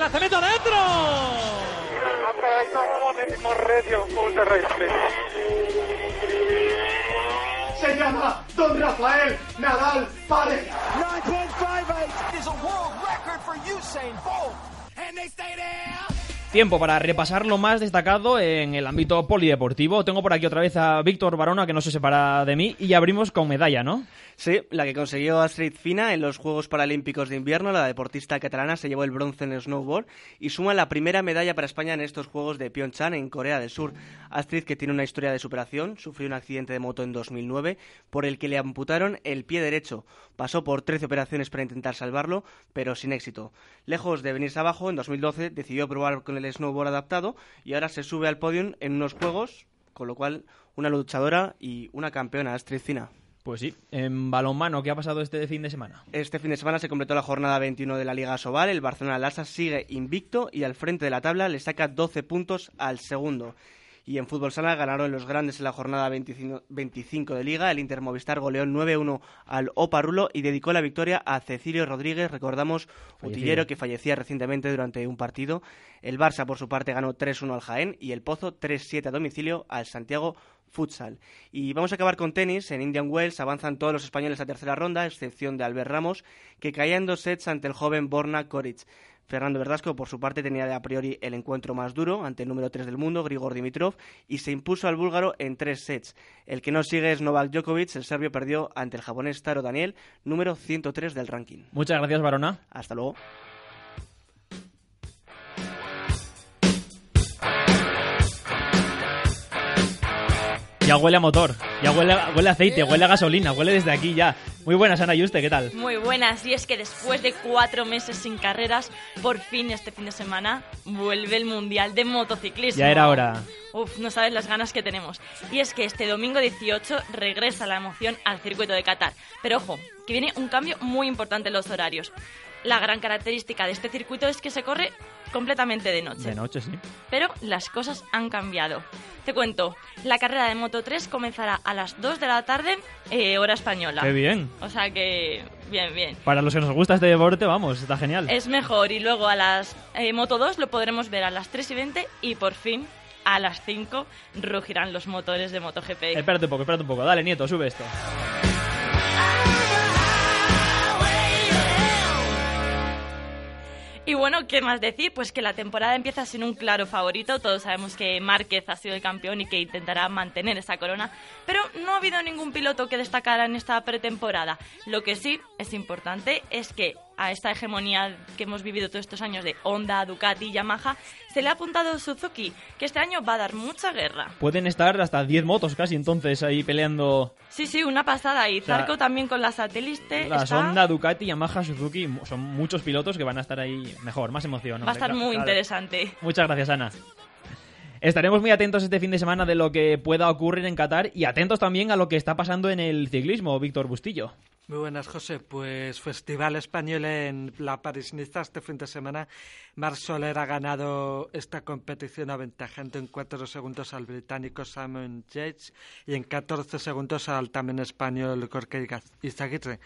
¡Lanzamiento terrestre. Se llama Don Rafael Nadal Pareja. 9.58 is a world record for Usain Bolt. And they stay there. Tiempo para repasar lo más destacado en el ámbito polideportivo. Tengo por aquí otra vez a Víctor Barona, que no se separa de mí, y abrimos con medalla, ¿no? Sí, la que consiguió Astrid Fina en los Juegos Paralímpicos de Invierno, la deportista catalana se llevó el bronce en el snowboard y suma la primera medalla para España en estos Juegos de Pyeongchang en Corea del Sur. Astrid, que tiene una historia de superación, sufrió un accidente de moto en 2009 por el que le amputaron el pie derecho. Pasó por 13 operaciones para intentar salvarlo, pero sin éxito. Lejos de venirse abajo, en 2012 decidió probar con el snowboard adaptado y ahora se sube al podium en unos Juegos, con lo cual una luchadora y una campeona, Astrid Fina. Pues sí, en balonmano, ¿qué ha pasado este fin de semana? Este fin de semana se completó la jornada 21 de la Liga Sobal. El Barcelona Lassa sigue invicto y al frente de la tabla le saca 12 puntos al segundo. Y en fútbol sala ganaron los grandes en la jornada 25 25 de Liga. El Inter Movistar goleó 9-1 al Oparrulo y dedicó la victoria a Cecilio Rodríguez, recordamos, Fallecido. utillero que fallecía recientemente durante un partido. El Barça, por su parte, ganó 3-1 al Jaén y el Pozo 3-7 a domicilio al Santiago Futsal. Y vamos a acabar con tenis. En Indian Wells avanzan todos los españoles a tercera ronda, a excepción de Albert Ramos, que caía en dos sets ante el joven Borna Koric. Fernando Verdasco, por su parte, tenía a priori el encuentro más duro ante el número 3 del mundo, Grigor Dimitrov, y se impuso al búlgaro en tres sets. El que no sigue es Novak Djokovic, el serbio perdió ante el japonés Taro Daniel, número 103 del ranking. Muchas gracias, Barona. Hasta luego. Ya huele a motor, ya huele, huele a aceite, huele a gasolina, huele desde aquí ya. Muy buenas, Ana Yuste, ¿qué tal? Muy buenas, y es que después de cuatro meses sin carreras, por fin este fin de semana vuelve el Mundial de Motociclismo. Ya era hora. Uf, no sabes las ganas que tenemos. Y es que este domingo 18 regresa la emoción al circuito de Qatar. Pero ojo, que viene un cambio muy importante en los horarios. La gran característica de este circuito es que se corre completamente de noche. De noche, sí. Pero las cosas han cambiado. Te cuento, la carrera de Moto 3 comenzará a las 2 de la tarde, eh, hora española. Qué bien. O sea que, bien, bien. Para los que nos gusta este deporte, vamos, está genial. Es mejor. Y luego a las eh, Moto 2 lo podremos ver a las 3 y 20 y por fin a las 5 rugirán los motores de MotoGP. Espérate un poco, espérate un poco. Dale, Nieto, sube esto. Y bueno, ¿qué más decir? Pues que la temporada empieza sin un claro favorito. Todos sabemos que Márquez ha sido el campeón y que intentará mantener esa corona. Pero no ha habido ningún piloto que destacara en esta pretemporada. Lo que sí es importante es que a esta hegemonía que hemos vivido todos estos años de Honda, Ducati Yamaha, se le ha apuntado Suzuki, que este año va a dar mucha guerra. Pueden estar hasta 10 motos casi entonces ahí peleando Sí, sí, una pasada. Y sea, Zarco también con la satélite. la está- Honda, Ducati, Yamaha, Suzuki. Son muchos pilotos que van a estar ahí mejor, más emoción. Va a estar muy claro. interesante. Muchas gracias, Ana. Estaremos muy atentos este fin de semana de lo que pueda ocurrir en Qatar y atentos también a lo que está pasando en el ciclismo, Víctor Bustillo. Muy buenas, José. Pues Festival Español en la Paris-Niza este fin de semana. Marc Soler ha ganado esta competición aventajando en 4 segundos al británico Simon Yates y en 14 segundos al también español Jorge Izaguirre.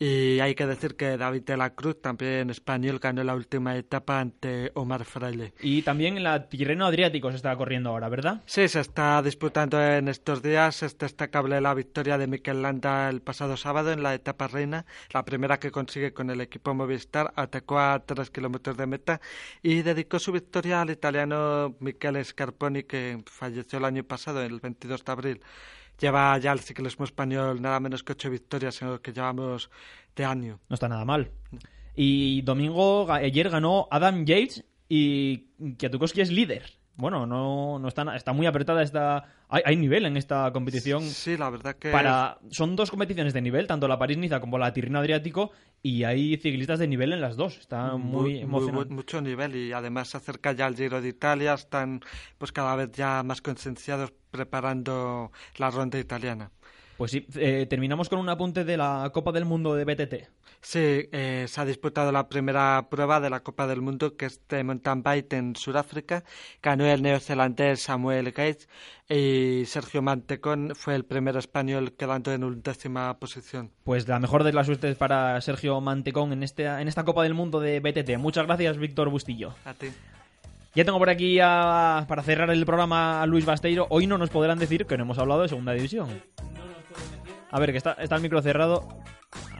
Y hay que decir que David de la Cruz, también español, ganó la última etapa ante Omar Fraile. Y también en la Tirreno Adriático se está corriendo ahora, ¿verdad? Sí, se está disputando en estos días. Es destacable la victoria de Mikel Landa el pasado sábado en la etapa reina, la primera que consigue con el equipo Movistar. Atacó a tres kilómetros de meta y dedicó su victoria al italiano Michele Scarponi, que falleció el año pasado, el 22 de abril. Lleva ya el ciclismo español nada menos que ocho victorias en lo que llevamos de año. No está nada mal. Y domingo, ayer ganó Adam Yates y Kwiatkowski es líder. Bueno, no, no está, na- está muy apretada esta... Hay, hay nivel en esta competición. Sí, la verdad que... Para, son dos competiciones de nivel, tanto la París-Niza como la Tirreno Adriático, y hay ciclistas de nivel en las dos. Está muy, emocionante. bu- mucho nivel y además se acerca ya el Giro de Italia, están pues cada vez ya más concienciados preparando la ronda italiana. Pues sí, eh, terminamos con un apunte de la Copa del Mundo de BTT. Sí, eh, se ha disputado la primera prueba de la Copa del Mundo, que es de mountain bike en Sudáfrica. Ganó el neozelandés Samuel Gates y Sergio Mantecón fue el primer español quedando en undécima posición. Pues la mejor de las suertes para Sergio Mantecón en, este, en esta Copa del Mundo de BTT. Muchas gracias, Víctor Bustillo. A ti. Ya tengo por aquí a- para cerrar el programa a Luis Basteiro. Hoy no nos podrán decir que no hemos hablado de segunda división. A ver, que está, está el micro cerrado.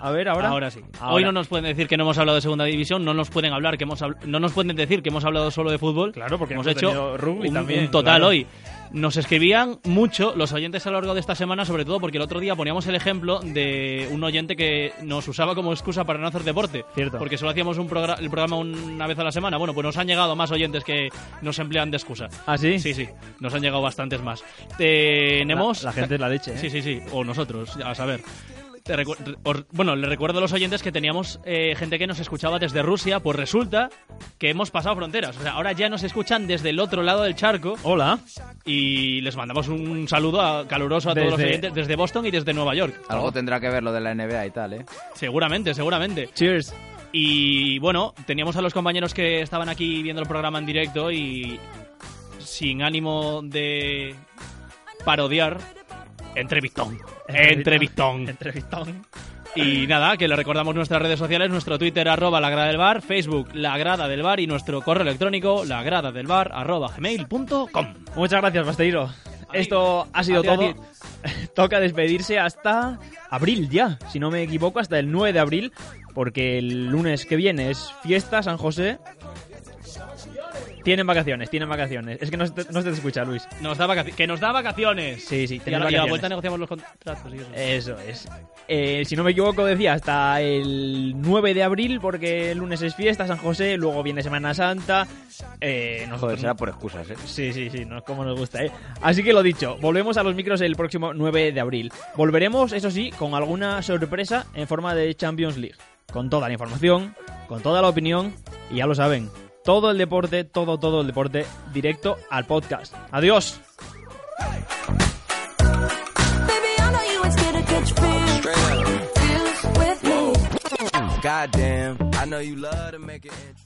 A ver, ahora. Ahora sí. Ahora. Hoy no nos pueden decir que no hemos hablado de segunda división, no nos pueden hablar que hemos habl- no nos pueden decir que hemos hablado solo de fútbol. Claro, porque hemos, hemos hecho tenido rugby un, también, un total claro. hoy. Nos escribían mucho los oyentes a lo largo de esta semana, sobre todo porque el otro día poníamos el ejemplo de un oyente que nos usaba como excusa para no hacer deporte. Cierto. Porque solo hacíamos un progra- el programa una vez a la semana. Bueno, pues nos han llegado más oyentes que nos emplean de excusa. ¿Ah, sí? Sí, sí. Nos han llegado bastantes más. Tenemos... La- la gente es la leche, ¿eh? Sí, sí, sí. O nosotros, a saber. Te recu- bueno, le recuerdo a los oyentes que teníamos eh, gente que nos escuchaba desde Rusia, pues resulta que hemos pasado fronteras. O sea, ahora ya nos escuchan desde el otro lado del charco. Hola. Y les mandamos un saludo a- caluroso a todos los Desde- oyentes desde Boston y desde Nueva York. Algo tendrá que ver lo de la NBA y tal, ¿eh? Seguramente, seguramente. Cheers. Y bueno, teníamos a los compañeros que estaban aquí viendo el programa en directo y sin ánimo de parodiar, entrevistón. Entrevistón. Entrevistón. Y nada, que le recordamos nuestras redes sociales, nuestro Twitter arroba la grada del bar, Facebook la grada del bar y nuestro correo electrónico la grada del bar arroba gmail.com. Muchas gracias, Basteiro. Esto ha sido todo. Toca despedirse hasta abril ya, si no me equivoco, hasta el 9 de abril, porque el lunes que viene es fiesta San José. Tienen vacaciones, tienen vacaciones. Es que no se te, no se te escucha, Luis. Nos da vacaci- que nos da vacaciones. Sí, sí, Y a, la, y a la vacaciones. vuelta negociamos los contratos. y eso. Eso es. Eh, si no me equivoco, decía hasta el 9 de abril, porque el lunes es fiesta, San José, luego viene Semana Santa. Eh, nosotros Joder, será por excusas, ¿eh? Sí, sí, sí, no es como nos gusta, ¿eh? Así que lo dicho, volvemos a los micros el próximo 9 de abril. Volveremos, eso sí, con alguna sorpresa en forma de Champions League. Con toda la información, con toda la opinión, y ya lo saben, todo el deporte, todo, todo el deporte, directo al podcast. Adiós. Goddamn, I know you love to make it.